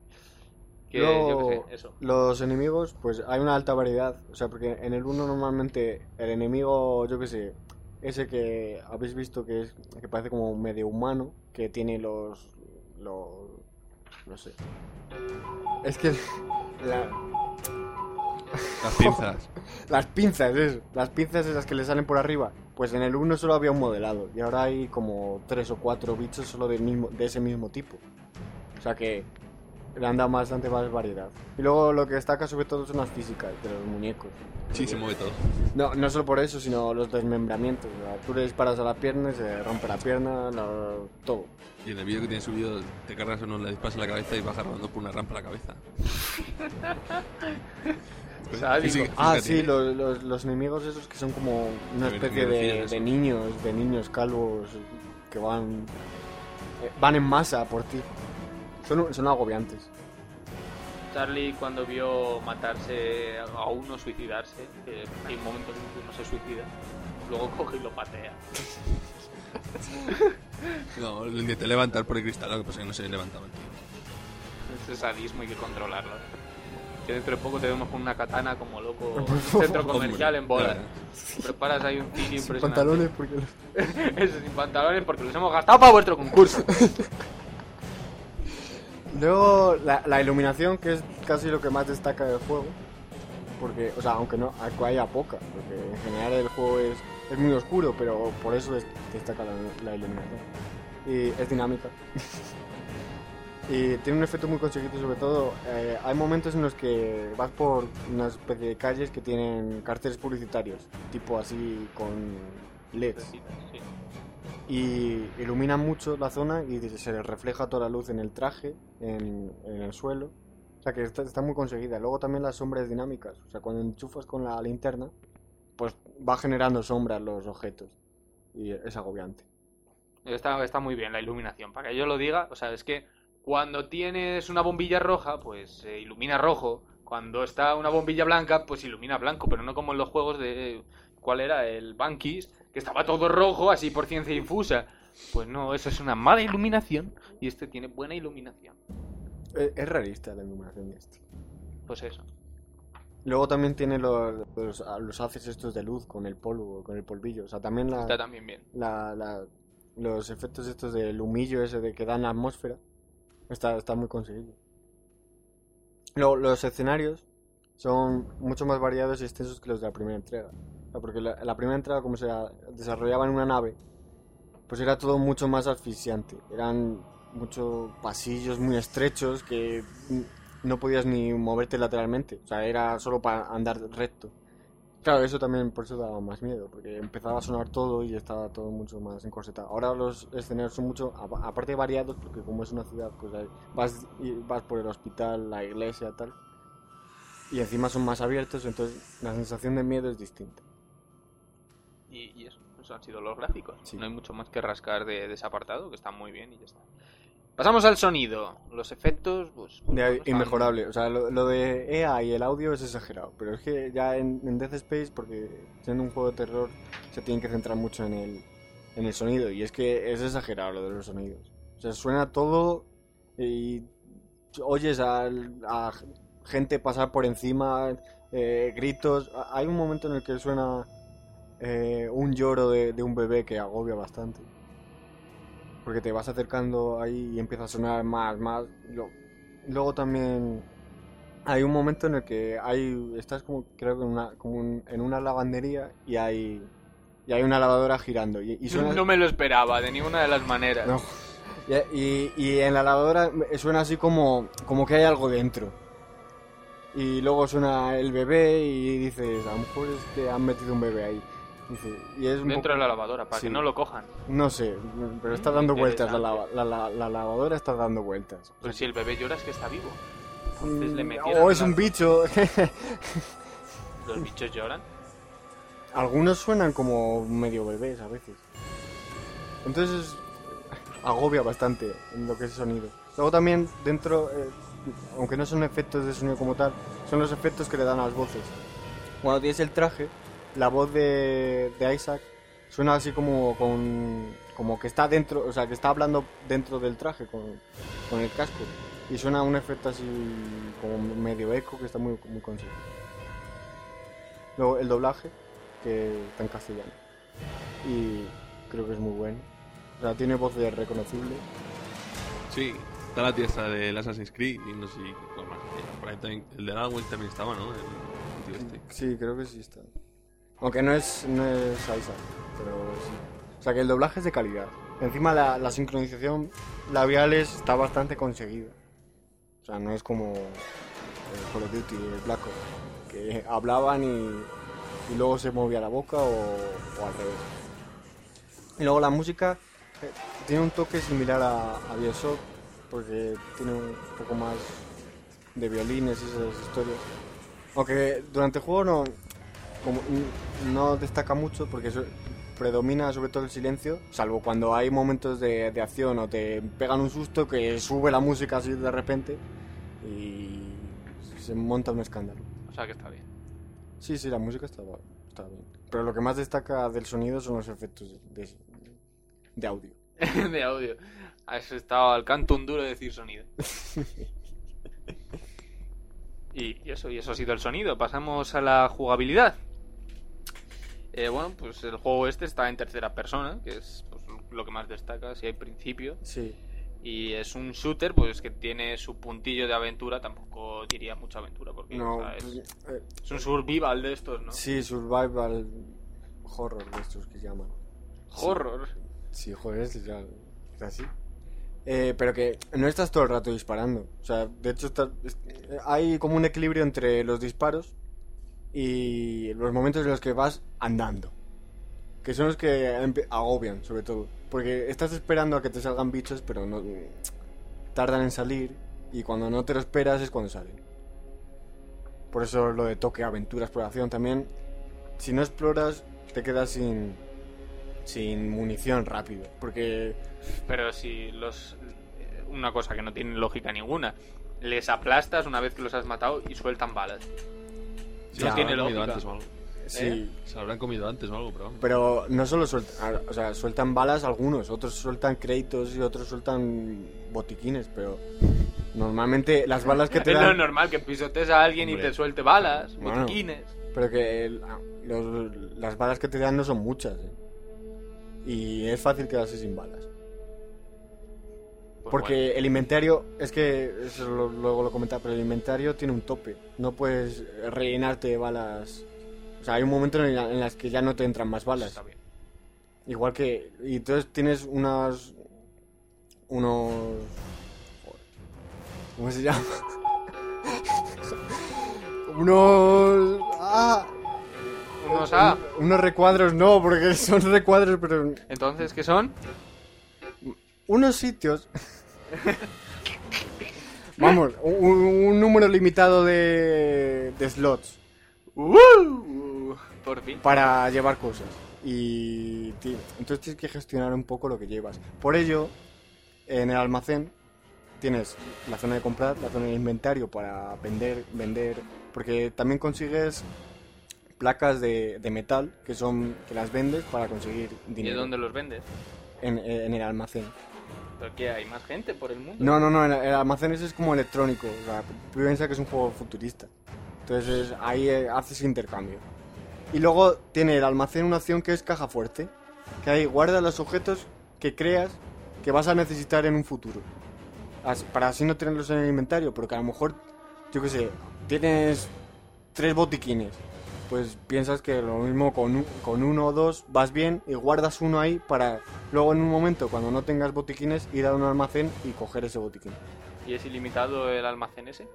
Que Luego, yo qué sé, eso. Los enemigos, pues hay una alta variedad. O sea, porque en el 1 normalmente el enemigo, yo qué sé, ese que habéis visto que es que parece como medio humano, que tiene los. los. No sé. Es que. la- Las pinzas. las pinzas, eso. Las pinzas esas que le salen por arriba. Pues en el 1 solo había un modelado. Y ahora hay como tres o cuatro bichos solo del mismo, de ese mismo tipo. O sea que le han dado bastante más variedad. Y luego lo que destaca sobre todo son las físicas de los muñecos. Sí, se mueve todo. No, no solo por eso, sino los desmembramientos. O sea, tú le disparas a la pierna y se rompe la pierna, lo- todo. Y en el vídeo que tienes subido, te cargas uno, le disparas en la cabeza y bajas rodando por una rampa a la cabeza. Física- Ah, sí, los, los, los enemigos esos que son como una especie a de, de niños, de niños calvos que van eh, van en masa por ti. Son, son agobiantes. Charlie cuando vio matarse a uno, suicidarse, que hay un momento en que uno se suicida, luego coge y lo patea. No, lo intenté levantar por el cristal, lo que pasa es que no se levantaba el tío. Ese sadismo hay que controlarlo. Que dentro de poco te vemos con una katana como loco centro comercial en bola. Preparas ahí un tiro Sin impresionante. pantalones porque Eso, sin pantalones porque los hemos gastado para vuestro concurso. Luego la, iluminación, que es casi lo que más destaca del juego. Porque, o sea, aunque no haya poca, porque en general el juego es, es muy oscuro, pero por eso es- destaca la, iluminación. Y es dinámica. y tiene un efecto muy conseguido, sobre todo. eh, hay momentos en los que vas por una especie de calles que tienen carteles publicitarios, tipo así con LEDs. Y ilumina mucho la zona y se le refleja toda la luz en el traje, en, el suelo. O sea que está, muy conseguida. Luego también las sombras dinámicas. O sea, cuando enchufas con la linterna, pues va generando sombras los objetos. Y es agobiante. Está, muy bien la iluminación. Para que yo lo diga, o sea, es que cuando tienes una bombilla roja, pues se ilumina rojo. Cuando está una bombilla blanca, pues ilumina blanco, pero no como en los juegos de... ¿Cuál era? El Bankis, que estaba todo rojo, así por ciencia infusa. Pues no, eso es una mala iluminación y este tiene buena iluminación. Es, es realista la iluminación de este. Pues eso. Luego también tiene los, los, los haces estos de luz con el polvo, con el polvillo. O sea, también la, Está también bien. la, la- los efectos estos del humillo ese de que dan la atmósfera está, está muy conseguido. Luego, los escenarios son mucho más variados y extensos que los de la primera entrega. Porque la, primera entrega, como se desarrollaba en una nave, pues era todo mucho más asfixiante. Eran muchos pasillos muy estrechos que no podías ni moverte lateralmente. O sea, era solo para andar recto. Claro, eso también por eso daba más miedo, porque empezaba a sonar todo y estaba todo mucho más encorsetado. Ahora los escenarios son mucho, apa- aparte variados, porque como es una ciudad, pues vas, vas por el hospital, la iglesia, tal. Y encima son más abiertos, entonces la sensación de miedo es distinta. Y, y eso, eso han sido los gráficos. Sí. No hay mucho más que rascar de, de ese apartado, que está muy bien y ya está. Pasamos al sonido. Los efectos, pues. Están- inmejorable, o sea, lo, lo de EA y el audio es exagerado, pero es que ya en, en Death Space, porque siendo un juego de terror, se tienen que centrar mucho en el, en el sonido, y es que es exagerado lo de los sonidos. O sea, suena todo y oyes a, gente pasar por encima, eh, gritos. Hay un momento en el que suena eh, un lloro de, de un bebé que agobia bastante. Porque te vas acercando ahí y empieza a sonar más, más. lo- luego también hay un momento en el que hay. Estás como, creo que en una, como un- en una lavandería y hay. Y hay una lavadora girando. Y, y suena. No me lo esperaba de ninguna de las maneras. No. Y, y- y en la lavadora suena así como, como que hay algo dentro. Y luego suena el bebé y dices, a lo mejor es que han metido un bebé ahí. Dice, y es un Dentro poco- de la lavadora, para Sí. que no lo cojan. No sé, pero está dando vueltas, la, la- la- la lavadora está dando vueltas. Pero si el bebé llora es que está vivo. Entonces le Mm, metieron o es un bicho. Los bichos lloran. Algunos suenan como medio bebés a veces. Entonces agobia bastante en lo que es sonido. Luego también dentro, eh, aunque no son efectos de sonido como tal, son los efectos que le dan a las voces. Cuando tienes el traje, la voz de, de Isaac suena así como con como que está dentro, o sea, que está hablando dentro del traje con, con el casco y suena un efecto así como medio eco que está muy muy conseguido. Luego el doblaje que está en castellano y creo que es muy bueno. O sea, tiene voces reconocibles. Sí, está la tía esta del Assassin's Creed y no sé si cuál más. Por ahí también, el de Ball también estaba, ¿no? El tío este. Sí, creo que sí está. Aunque no es, no es Isaac, pero sí. O sea que el doblaje es de calidad. Encima la, la sincronización labiales está bastante conseguida. O sea, no es como Call of Duty, el Black Ops, que hablaban y, y luego se movía la boca o, o al revés. Y luego la música eh, tiene un toque similar a, a Bioshock, porque tiene un poco más de violines y esas historias. Aunque durante el juego no, como, no destaca mucho porque predomina sobre todo el silencio, salvo cuando hay momentos de, de acción o te pegan un susto que sube la música así de repente y se monta un escándalo. O sea que está bien. Sí, sí, la música está, está bien. Pero lo que más destaca del sonido son los efectos de, de audio. de audio. Has estado al canto un duro de decir sonido. y, y eso, y eso ha sido el sonido. Pasamos a la jugabilidad. Eh, bueno, pues el juego este está en tercera persona, que es pues, lo que más destaca, si hay principio. Sí. Y es un shooter, pues que tiene su puntillo de aventura, tampoco diría mucha aventura, porque No, o sea, es, pues, eh, es un survival de estos, ¿no? sí, survival horror de estos que llaman. Horror. Sí, joder, es, ya- es así. Eh, pero que no estás todo el rato disparando. O sea, de hecho estás- es- hay como un equilibrio entre los disparos y los momentos en los que vas andando. Que son los que agobian, sobre todo. Porque estás esperando a que te salgan bichos, pero no tardan en salir. Y cuando no te lo esperas es cuando salen. Por eso lo de toque, aventura, exploración. También, si no exploras, te quedas sin, sin munición rápido. Porque Pero si los. Una cosa que no tiene lógica ninguna. Les aplastas una vez que los has matado y sueltan balas. Sí, No se tiene lógica. antes o algo. sí. Se lo habrán comido antes o algo, pero vamos. Pero no solo sueltan, o sea, sueltan balas algunos, otros sueltan créditos y otros sueltan botiquines, pero normalmente las balas que te es lo dan... normal que pisotes a alguien y te suelte balas, Bueno. botiquines. Pero que el- los- las balas que te dan no son muchas, ¿eh? Y es fácil quedarse sin balas. Pues Porque bueno. el inventario, es que eso lo- luego lo comentaba, pero el inventario tiene un tope. No puedes rellenarte de balas. O sea, hay un momento en, la- en las que ya no te entran más balas. Está bien. Igual que. Y entonces tienes unas. Unos. joder, ¿Cómo se llama? unos. ¡Ah! A... Unos recuadros no, porque son recuadros, pero Entonces, ¿qué son? unos sitios. Vamos, un, un número limitado de, de slots Uh, por fin. para llevar cosas. Y tío, entonces tienes que gestionar un poco lo que llevas. Por ello, en el almacén tienes la zona de comprar, la zona de inventario para vender, vender, porque también consigues placas de, de metal que son que las vendes para conseguir ¿Y dinero dónde los vendes? en, en el almacén. ¿Pero qué? ¿Hay más gente por el mundo? No, no, no, el, el almacén ese es como electrónico, o sea, piensa que es un juego futurista. Entonces ahí eh, haces intercambio. Y luego tiene el almacén una opción que es caja fuerte, que ahí guarda los objetos que creas que vas a necesitar en un futuro. Para así no tenerlos en el inventario, porque a lo mejor, yo qué sé, tienes tres botiquines. Pues piensas que lo mismo con, un- con uno o dos vas bien y guardas uno ahí para luego en un momento, cuando no tengas botiquines, ir a un almacén y coger ese botiquín. ¿Y es ilimitado el almacén ese?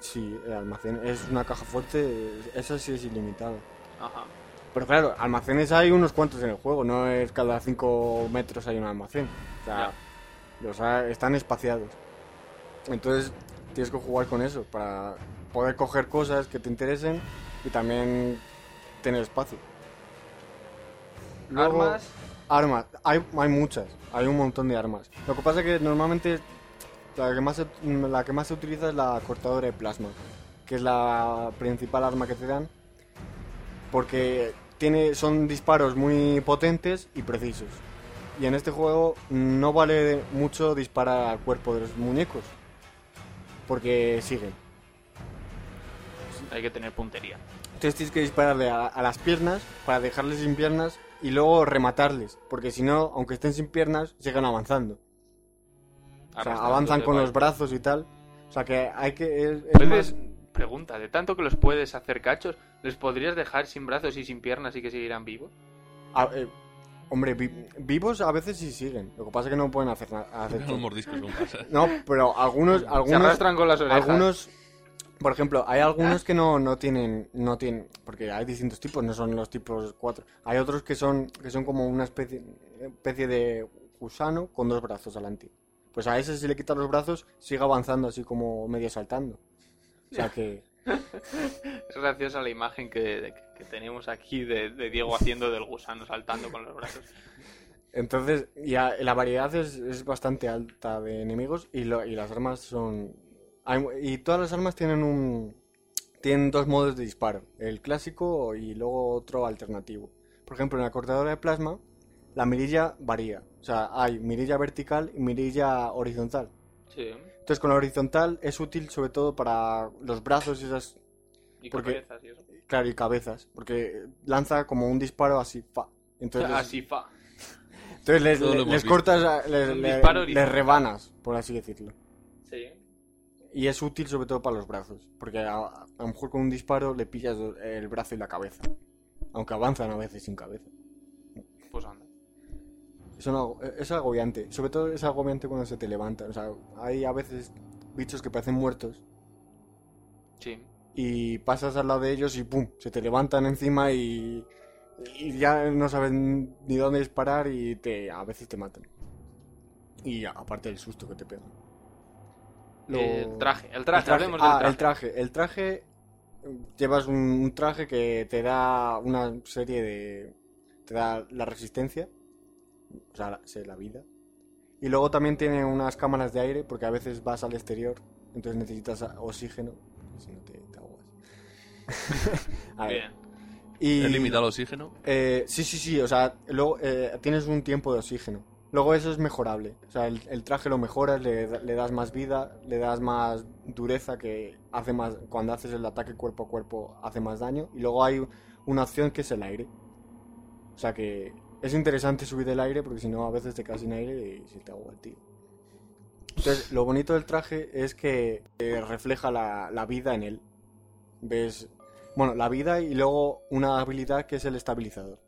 Sí, el almacén es una caja fuerte, eso sí es ilimitado. Ajá. Pero claro, almacenes hay unos cuantos en el juego, no es cada 5 metros hay un almacén. O sea, los ha- están espaciados. Entonces tienes que jugar con eso para poder coger cosas que te interesen y también tener espacio. Luego, Armas. Armas, hay, hay muchas, hay un montón de armas. Lo que pasa es que normalmente la que, más se, la que más se utiliza es la cortadora de plasma, que es la principal arma que te dan, porque tiene, son disparos muy potentes y precisos. Y en este juego no vale mucho disparar al cuerpo de los muñecos, porque siguen. Hay que tener puntería. Entonces tienes que dispararle a, a las piernas para dejarles sin piernas y luego rematarles, porque si no, aunque estén sin piernas, siguen avanzando. O sea, avanzan con los brazos y tal. O sea que hay que... es- es Puedes, más- pregunta, de tanto que los puedes hacer cachos, ¿les podrías dejar sin brazos y sin piernas y que seguirán vivos? a- eh, hombre, vi- vivos a veces sí siguen. Lo que pasa es que no pueden hacer nada. No, pero algunos... Se algunos arrastran con las orejas. algunos por ejemplo hay algunos que no, no tienen no tienen porque hay distintos tipos no son los tipos cuatro. Hay otros que son que son como una especie especie de gusano con dos brazos adelante. Pues a ese si le quitas los brazos sigue avanzando así como medio saltando. O sea que Es graciosa la imagen que, que tenemos aquí de, de Diego haciendo del gusano saltando con los brazos. entonces ya la variedad es, es bastante alta de enemigos y, lo- y las armas son hay- y todas las armas tienen un tienen dos modos de disparo, el clásico y luego otro alternativo. Por ejemplo, en la cortadora de plasma, la mirilla varía. O sea, hay mirilla vertical y mirilla horizontal. Sí. Entonces, con la horizontal es útil sobre todo para los brazos y esas, Y Porque- cabezas y eso. claro, y cabezas, porque lanza como un disparo así, fa. Entonces, les- Así fa. entonces les, cortas, les, rebanas, por así decirlo. Y es útil sobre todo para los brazos, porque a, a lo mejor con un disparo le pillas el brazo y la cabeza. Aunque avanzan a veces sin cabeza. Pues anda. Es, una- es agobiante, sobre todo es agobiante cuando se te levantan. O sea, hay a veces bichos que parecen muertos Sí. y pasas al lado de ellos y ¡pum! Se te levantan encima y, y ya no saben ni dónde disparar y te, a veces te matan. Y aparte del susto que te pegan. Lo- El traje, el traje, hablemos ah, del traje. el traje. El traje, llevas un, un traje que te da una serie de... Te da la resistencia, o sea, la, vida. Y luego también tiene unas cámaras de aire, porque a veces vas al exterior, entonces necesitas oxígeno, si no te, te ahogas. A ver, Bien. y, ¿Es limitado el oxígeno? eh, sí, sí, sí, o sea, luego eh, tienes un tiempo de oxígeno. Luego eso es mejorable. O sea, el, traje lo mejoras, le, da- le das más vida, le das más dureza que hace más. Cuando haces el ataque cuerpo a cuerpo hace más daño. Y luego hay una opción que es el aire. O sea que es interesante subir el aire porque si no a veces te quedas sin aire y se te ahoga el tío. Entonces, lo bonito del traje es que eh, refleja la vida en él. Ves, bueno, la vida y luego una habilidad que es el estabilizador.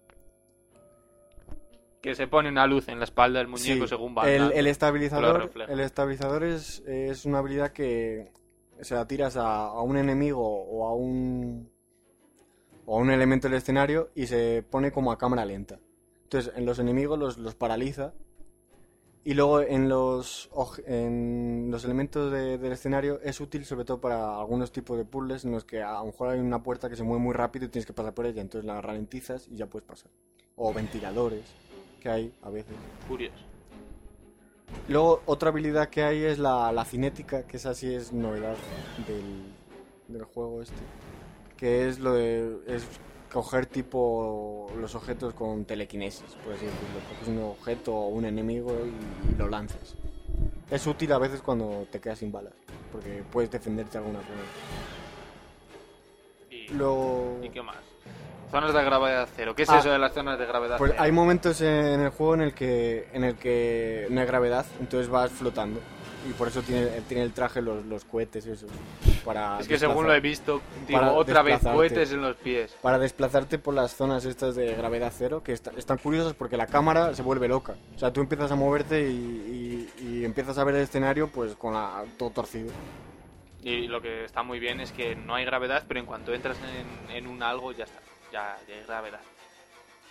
Que se pone una luz en la espalda del muñeco Sí, según va el, el estabilizador, el estabilizador es, es una habilidad que se la tiras a, a un enemigo o a un o a un elemento del escenario y se pone como a cámara lenta. Entonces, en los enemigos los, los paraliza y luego en los, en los elementos de- del escenario es útil sobre todo para algunos tipos de puzzles en los que a lo mejor hay una puerta que se mueve muy rápido y tienes que pasar por ella, entonces la ralentizas y ya puedes pasar. O ventiladores que hay a veces. Curioso. Luego, otra habilidad que hay es la, la cinética, que esa sí es novedad del, del juego este. Que es lo de. es coger tipo los objetos con telequinesis, por así decirlo. Coges un objeto o un enemigo y, y lo lanzas. Es útil a veces cuando te quedas sin balas, porque puedes defenderte de alguna forma. ¿Y, Luego. ¿y qué más? Zonas de gravedad cero. ¿Qué es Ah, eso de las zonas de gravedad Pues cero? hay momentos en el juego en el que en el que no hay gravedad, entonces vas flotando. Y por eso tiene, tiene el traje los, los cohetes esos. Para Es que según lo he visto, digo, otra vez desplazarte. cohetes en los pies. Para desplazarte por las zonas estas de gravedad cero, que está- están curiosas porque la cámara se vuelve loca. O sea, tú empiezas a moverte y, y- y empiezas a ver el escenario pues con la, todo torcido. Y lo que está muy bien es que no hay gravedad, pero en cuanto entras en, en un algo ya está. Ya, ya gravedad.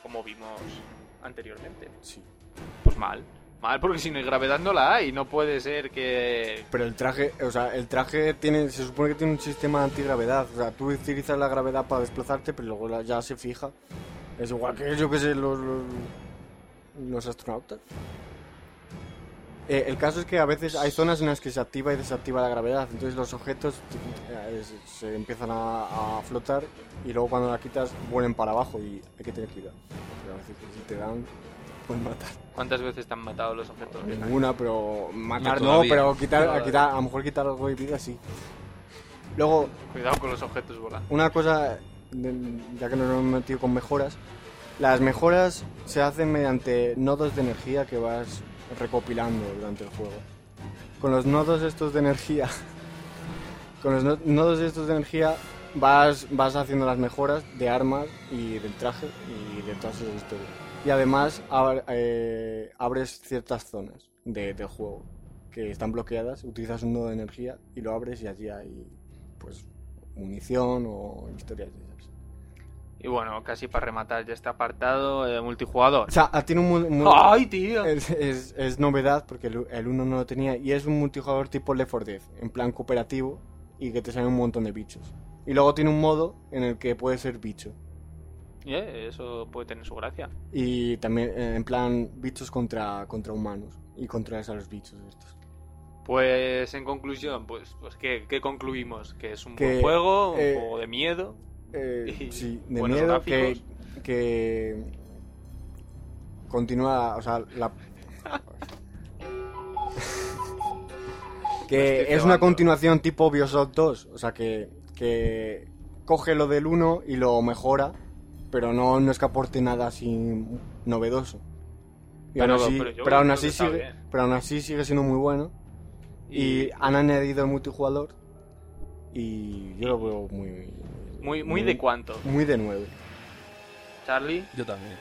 Como vimos anteriormente. Sí. Pues mal. Mal, porque si no hay gravedad no la hay. No puede ser que... Pero el traje, o sea, el traje tiene, se supone que tiene un sistema de antigravedad. O sea, tú utilizas la gravedad para desplazarte, pero luego ya se fija. Es igual que yo que sé, los, los, los astronautas. Eh, el caso es que a veces hay zonas en las que se activa y desactiva la gravedad. Entonces los objetos eh, se- empiezan a, a flotar y luego cuando la quitas vuelven para abajo y hay que tener cuidado. Pero a veces si te dan, pueden matar. ¿Cuántas veces te han matado los objetos? Ninguna, pero matar No, no, pero quitar, a, Todavía. quitar, a lo mejor quitar algo de vida sí. Luego, Cuidado con los objetos volando. una cosa, ya que nos hemos metido con mejoras, las mejoras se hacen mediante nodos de energía que vas recopilando durante el juego. Con los nodos estos de energía, con los no- nodos estos de energía vas, vas haciendo las mejoras de armas y del traje y de todas esas historias. Y además eh, abres ciertas zonas de- juego que están bloqueadas, utilizas un nodo de energía y lo abres y allí hay pues munición o historias. Y bueno, casi para rematar ya este apartado, eh, multijugador. O sea, ah, tiene un mu- mu- ¡Ay, tío! es, es- es novedad porque el, el 1 no lo tenía y es un multijugador tipo Left 4 Dead, en plan cooperativo y que te salen un montón de bichos. Y luego tiene un modo en el que puede ser bicho. Y, eh, eso puede tener su gracia. Y también eh, en plan bichos contra, contra humanos y controlas a los bichos estos. Pues en conclusión, pues, pues ¿qué, qué concluimos? Que es un Que, buen juego, un eh, juego de miedo. Eh, Y sí, de miedo que, gráficos. que continúa, o sea, la... que es una continuación tipo Bioshock 2, o sea, que, que coge lo del 1 y lo mejora, pero no, no es que aporte nada así novedoso. Y Pero- aún así, pero aún así sigue, bien. pero aún así sigue siendo muy bueno y han añadido el multijugador y yo lo veo muy Muy, muy de cuánto. muy de 9 Charlie, Yo también.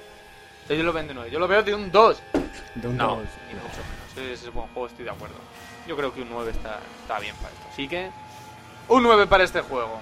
yo lo ven de 9. Yo lo veo de un 2. de un No, dos. ni mucho menos. Es, es buen juego, estoy de acuerdo. Yo creo que un 9 está, está bien para esto. Así que, un 9 para este juego.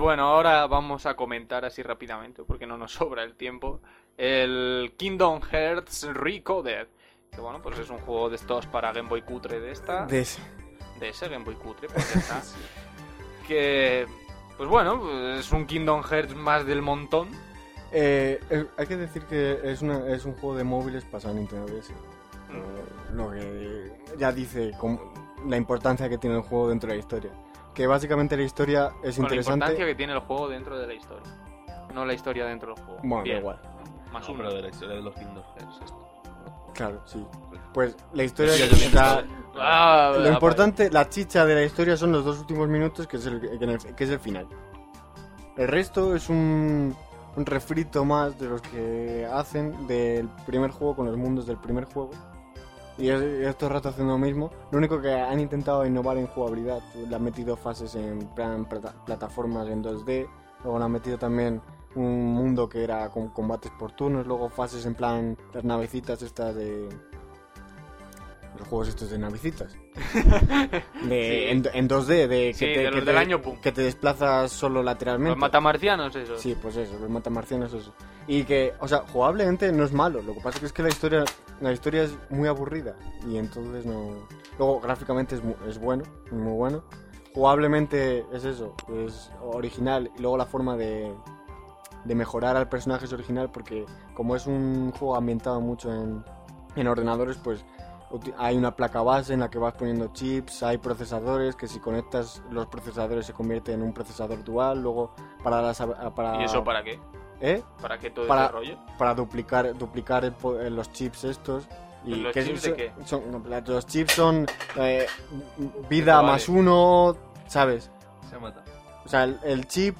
Bueno, ahora vamos a comentar así rápidamente, porque no nos sobra el tiempo, el Kingdom Hearts Recoded. Que bueno, pues es un juego de estos para Game Boy cutre de esta. De ese. de ese Game Boy cutre, pues ya está. que, pues bueno, pues es un Kingdom Hearts más del montón. Eh, eh, hay que decir que es, una, es un juego de móviles pasado a Nintendo DS. Mm. Eh, Lo que ya dice como la importancia que tiene el juego dentro de la historia. Que básicamente la historia es Con la interesante. importancia que tiene el juego dentro de la historia. No la historia dentro del juego. Bueno, da Bien, igual. Más No, uno. pero de la historia de los Kingdom Hearts. Claro, sí. Pues la historia. Ah, lo importante, la chicha de la historia son los dos últimos minutos, que es el, que en el- que es el final. El resto es un, un refrito más de los que hacen del primer juego con los mundos del primer juego. Y es, y es todo el rato haciendo lo mismo. Lo único que han intentado innovar en jugabilidad. Le han metido fases en plan plata- plataformas en 2D. Luego le han metido también un mundo que era con combates por turnos. Luego fases en plan las navecitas estas de... Los juegos estos de navecitas. De, Sí. en, en 2D, de que, Sí, te, de que te- año que te desplazas solo lateralmente. Los matamarcianos, eso. Sí, pues eso, los matamarcianos eso. Y que, o sea, jugablemente no es malo, lo que pasa que es que la historia la historia es muy aburrida y entonces no... Luego gráficamente es, mu- es bueno, muy bueno. Jugablemente es eso, es original y luego la forma de, de mejorar al personaje es original porque como es un juego ambientado mucho en, en ordenadores, pues hay una placa base en la que vas poniendo chips, hay procesadores que si conectas los procesadores se convierte en un procesador dual, luego para las hab- para ¿Y eso para qué? ¿eh? ¿Para qué todo Para- ese rollo? para duplicar duplicar el eh, los chips estos y ¿Los que chips son- de qué? son- los chips son eh, vida Vale. más uno, ¿sabes? Se ha matado. O sea, el, el chip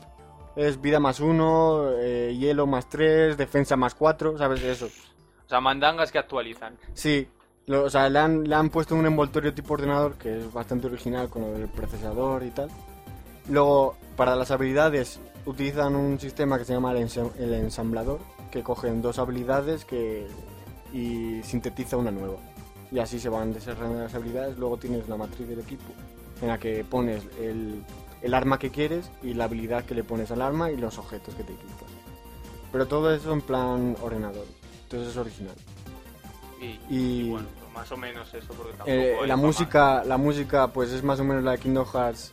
es vida más uno, eh, hielo más tres, defensa más cuatro, ¿sabes? Eso. O sea, mandangas que actualizan. Sí, lo- o sea, le han, le han puesto un envoltorio tipo ordenador que es bastante original con del procesador y tal. Luego, para las habilidades, utilizan un sistema que se llama el, el ensamblador, que cogen dos habilidades que, y sintetiza una nueva. Y así se van desarrollando las habilidades. Luego tienes la matriz del equipo, en la que pones el, el arma que quieres y la habilidad que le pones al arma y los objetos que te equipas. Pero todo eso en plan ordenador. Entonces es original. Y, Y- bueno, pues más o menos eso, porque tampoco Eh, la música, la música, pues es más o menos la de Kingdom Hearts,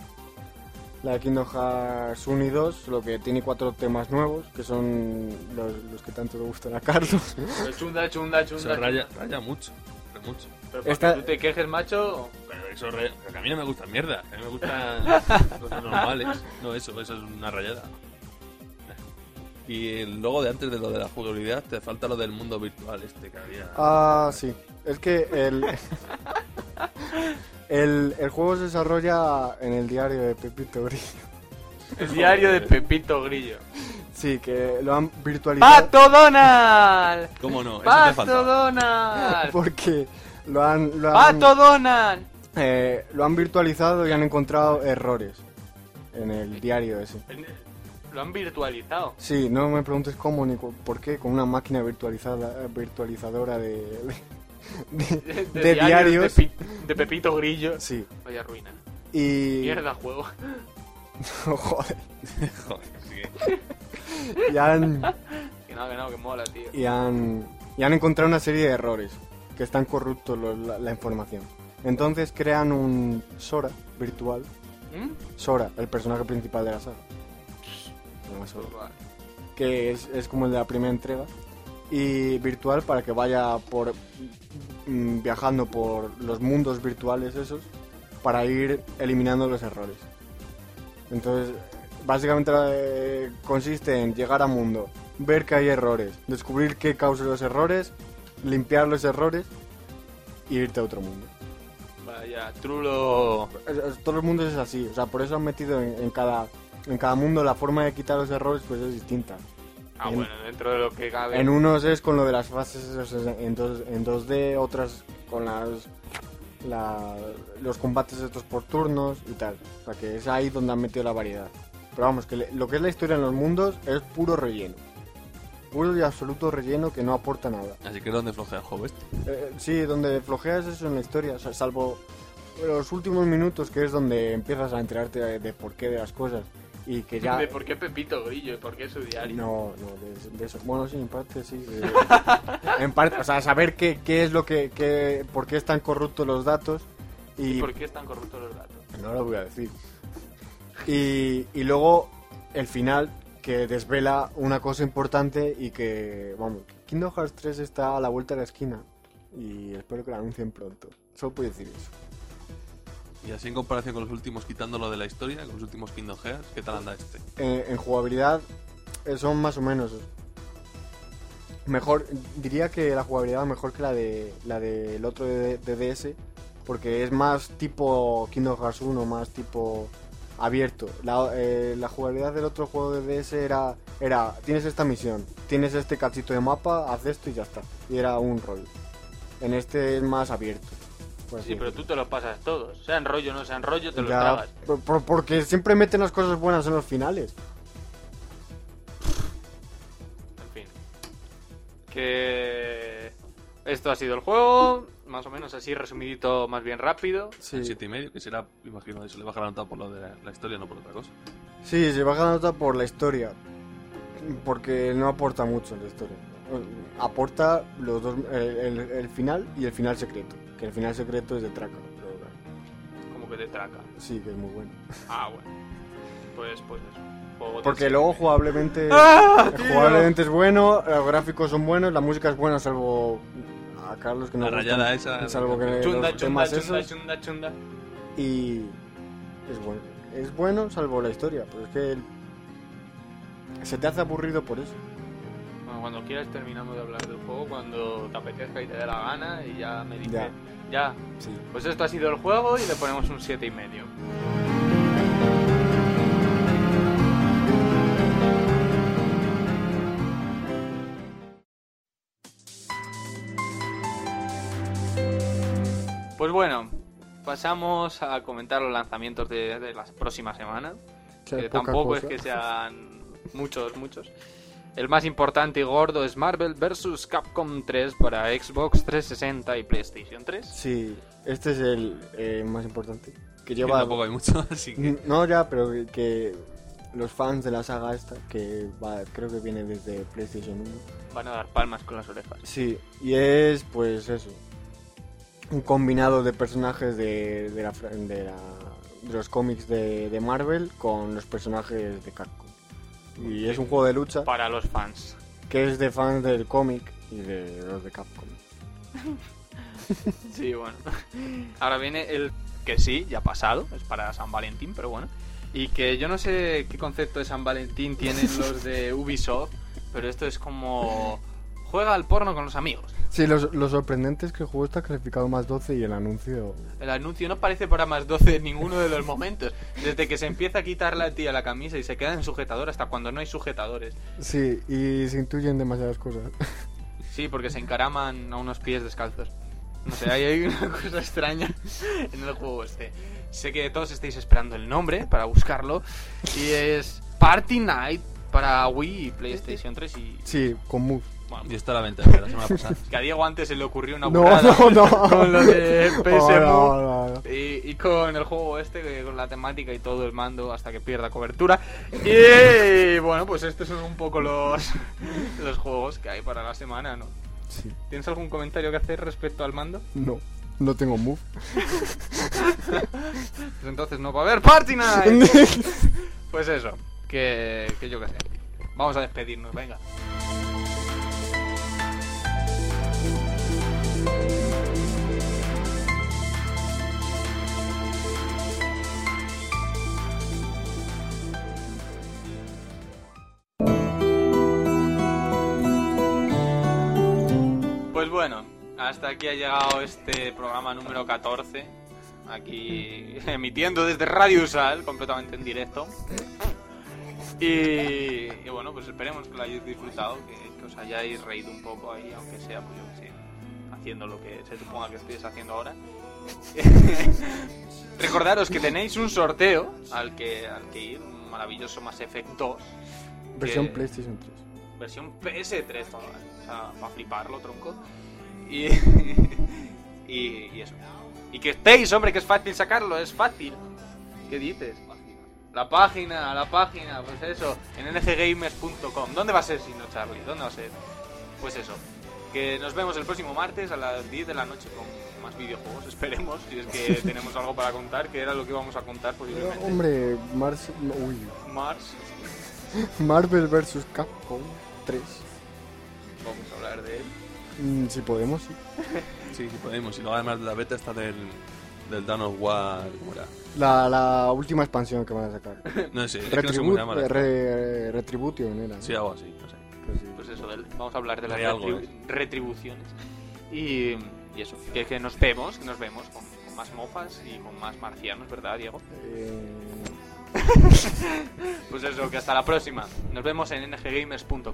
la de Kingdom Hearts 1 y 2, lo que tiene cuatro temas nuevos, que son los, los que tanto le gustan a Carlos. Pero chunda, chunda, chunda. Raya, mucho. pero mucho. Pero para Esta- que tú te quejes, macho. Pero eso pero que a mí no me gusta mierda. A mí me gustan cosas normales. No, eso, eso es una rayada. Y luego de antes de lo de la jugabilidad, te falta lo del mundo virtual este que había. Ah, sí. Es que el, el, el juego se desarrolla en el diario de Pepito Grillo. El diario de Pepito Grillo. Sí, que lo han virtualizado ¡Pato Donald! ¿Cómo no? Eso te ¡Pato falta. Donald! porque lo han, lo han, ¡Pato Donald! eh, lo han virtualizado y han encontrado errores en el diario ese. Lo han virtualizado. Sí, no me preguntes cómo ni cu- por qué, con una máquina virtualizada, virtualizadora de, de, de- de diarios. De, Pi- de Pepito Grillo. Sí, Vaya ruina. y... Mierda juego. Joder, Joder, sí y han, Que no, que no, que mola, tío. y, han, y han encontrado una serie de errores, que están corruptos los- la, la información. Entonces crean un Sora virtual, ¿Mm? Sora, el personaje principal de la saga. Sora. Vale. que es, es como el de la primera entrega, y virtual para que vaya por mm, viajando por los mundos virtuales esos para ir eliminando los errores. Entonces, básicamente eh, consiste en llegar a mundo, ver que hay errores, descubrir qué causa los errores, limpiar los errores y irte a otro mundo. Vaya, trulo. Todos los mundos es así, o sea, por eso han metido en, en cada en cada mundo la forma de quitar los errores pues es distinta. Ah, En- bueno, dentro de lo que cabe. En unos es con lo de las fases en, dos, en 2D, otras con las la- los combates estos por turnos y tal. O sea que es ahí donde han metido la variedad. Pero vamos, que le- lo que es la historia en los mundos es puro relleno. Puro y absoluto relleno que no aporta nada. Así que es donde flojea el juego este. Eh, sí, donde flojeas eso en la historia, o sea, salvo los últimos minutos que es donde empiezas a enterarte de, de por qué de las cosas. Y que ya... ¿De por qué Pepito Grillo? ¿Y por qué su diario? No, no, de, de eso. Bueno, sí, en parte sí. de- en parte, o sea, saber qué, qué es lo que, qué- por qué están corruptos los datos y, ¿Y por qué están corruptos los datos? no lo voy a decir. Y, y luego el final que desvela una cosa importante y que, vamos, Kingdom Hearts 3 está a la vuelta de la esquina y espero que lo anuncien pronto. Solo puedo decir eso. Y así en comparación con los últimos, quitándolo de la historia, con los últimos Kingdom Hearts, ¿qué tal anda este? en, en jugabilidad eh, son más o menos mejor diría que la jugabilidad es mejor que la de la del otro de, DS porque es más tipo Kingdom Hearts 1 más tipo abierto. La, eh, la jugabilidad del otro juego de DS era, era, tienes esta misión, tienes este cachito de mapa, haz esto y ya está. Y era un rol. En este es más abierto. Así Sí, pero tú te los pasas todos. Sea en rollo o no sea en rollo, te los Ya, tragas. por- por- porque siempre meten las cosas buenas en los finales. En fin. Que esto ha sido el juego, más o menos así resumidito, más bien rápido. Sí, Siete y medio, que será, imagino, eso le baja la nota por lo de la, la historia, no por otra cosa. sí, se baja la nota por la historia. Porque no aporta mucho en la historia. Aporta los dos, el, el- el final y el final secreto. Que el final secreto es de Traca. pero Como que te traca. sí, que es muy bueno. Ah, bueno. Pues, pues eso. Juego de Porque luego jugablemente, ¡Ah, jugablemente es bueno, los gráficos son buenos, la música es buena, salvo a Carlos que no La rayada gustan, esa- salvo que Chunda, los chunda, temas chunda, esos. chunda, chunda. Y es bueno. Es bueno salvo la historia, pero es que el- se te hace aburrido por eso. Bueno, cuando quieras terminamos de hablar del juego, cuando te apetezca y te dé la gana y ya me dices. Ya. Ya. Sí. Pues esto ha sido el juego y le ponemos un siete y medio. Pues bueno, pasamos a comentar los lanzamientos de, de la próxima semana. Que tampoco cosa. es que sean muchos, muchos. El más importante y gordo es Marvel vs. Capcom 3 para Xbox 360 y PlayStation 3. Sí, este es el eh, más importante. Que Que lleva... tampoco hay mucho, así que... No, ya, pero que, los fans de la saga esta, que va, creo que viene desde PlayStation 1. Van a dar palmas con las orejas. Sí, y es pues eso. Un combinado de personajes de, de, la, de, la- de los cómics de, de Marvel con los personajes de Capcom. Y es un juego de lucha Para los fans. que es de fans del cómic y de los de Capcom. Sí, bueno. Ahora viene el que sí, ya ha pasado, es para San Valentín, pero bueno. Y que yo no sé qué concepto de San Valentín tienen los de Ubisoft, pero esto es como juega al porno con los amigos. Sí, lo, lo sorprendente es que el juego está calificado más 12 y el anuncio... El anuncio no parece para más 12 en ninguno de los momentos. Desde que se empieza a quitar la tía la camisa y se queda en sujetador hasta cuando no hay sujetadores. Sí, y se intuyen demasiadas cosas. Sí, porque se encaraman a unos pies descalzos. No sé, ahí hay una cosa extraña en el juego este. Sé que todos estáis esperando el nombre para buscarlo. Y es Party Night para Wii y PlayStation 3. Y Sí, con Move. Bueno, Y está la venta de la semana pasada. que a Diego antes se le ocurrió una No, burrada no, no. con lo de PS Oh, Move. no, no, no. Y, y con el juego este, que con la temática y todo el mando hasta que pierda cobertura. Y bueno, pues estos son un poco los, los juegos que hay para la semana, ¿no? Sí. ¿Tienes algún comentario que hacer respecto al mando? No, no tengo Move. Pues entonces no va a haber Party Night. pues eso, que, que yo qué sé. Vamos a despedirnos, venga. Pues bueno, hasta aquí ha llegado este programa número 14. Aquí emitiendo desde Radio Usal, completamente en directo. Y, y bueno, pues esperemos que lo hayáis disfrutado, que, que os hayáis reído un poco ahí, aunque sea, pues yo que sé, haciendo lo que se suponga que estéis haciendo ahora. Recordaros que tenéis un sorteo al que, al que ir, un maravilloso Mass Effect 2. Versión que- PlayStation 3. versión PS3 todo, para fliparlo, tronco. Y, y, y eso. Y que estéis, hombre, que es fácil sacarlo, es fácil. ¿Qué dices? La página, la página, pues eso, en nggamers.com. ¿Dónde va a ser si no, Charlie? ¿Dónde va a ser? Pues eso. Que nos vemos el próximo martes a las 10 de la noche con más videojuegos, esperemos, si es que tenemos algo para contar, que era lo que íbamos a contar Pero, posiblemente. hombre, Mars, uy, Mars, Marvel vs. Capcom 3. Vamos a hablar de él. Mm, si podemos, sí. Sí, sí podemos. Y luego además de la beta está del, del Dawn of War, ¿cómo era? La, la última expansión que van a sacar. No sé, es que no sé cómo Retribu- se llama. la- re- Retribution era. ¿no? Sí, algo así, no sé. Pues sí. pues eso, del- vamos a hablar de las algo, ¿eh? retribuciones. Y, y eso, que, que nos vemos, que nos vemos con, con más mofas y con más marcianos, ¿verdad, Diego? Eh, Pues eso, que hasta la próxima. Nos vemos en nggamers.com.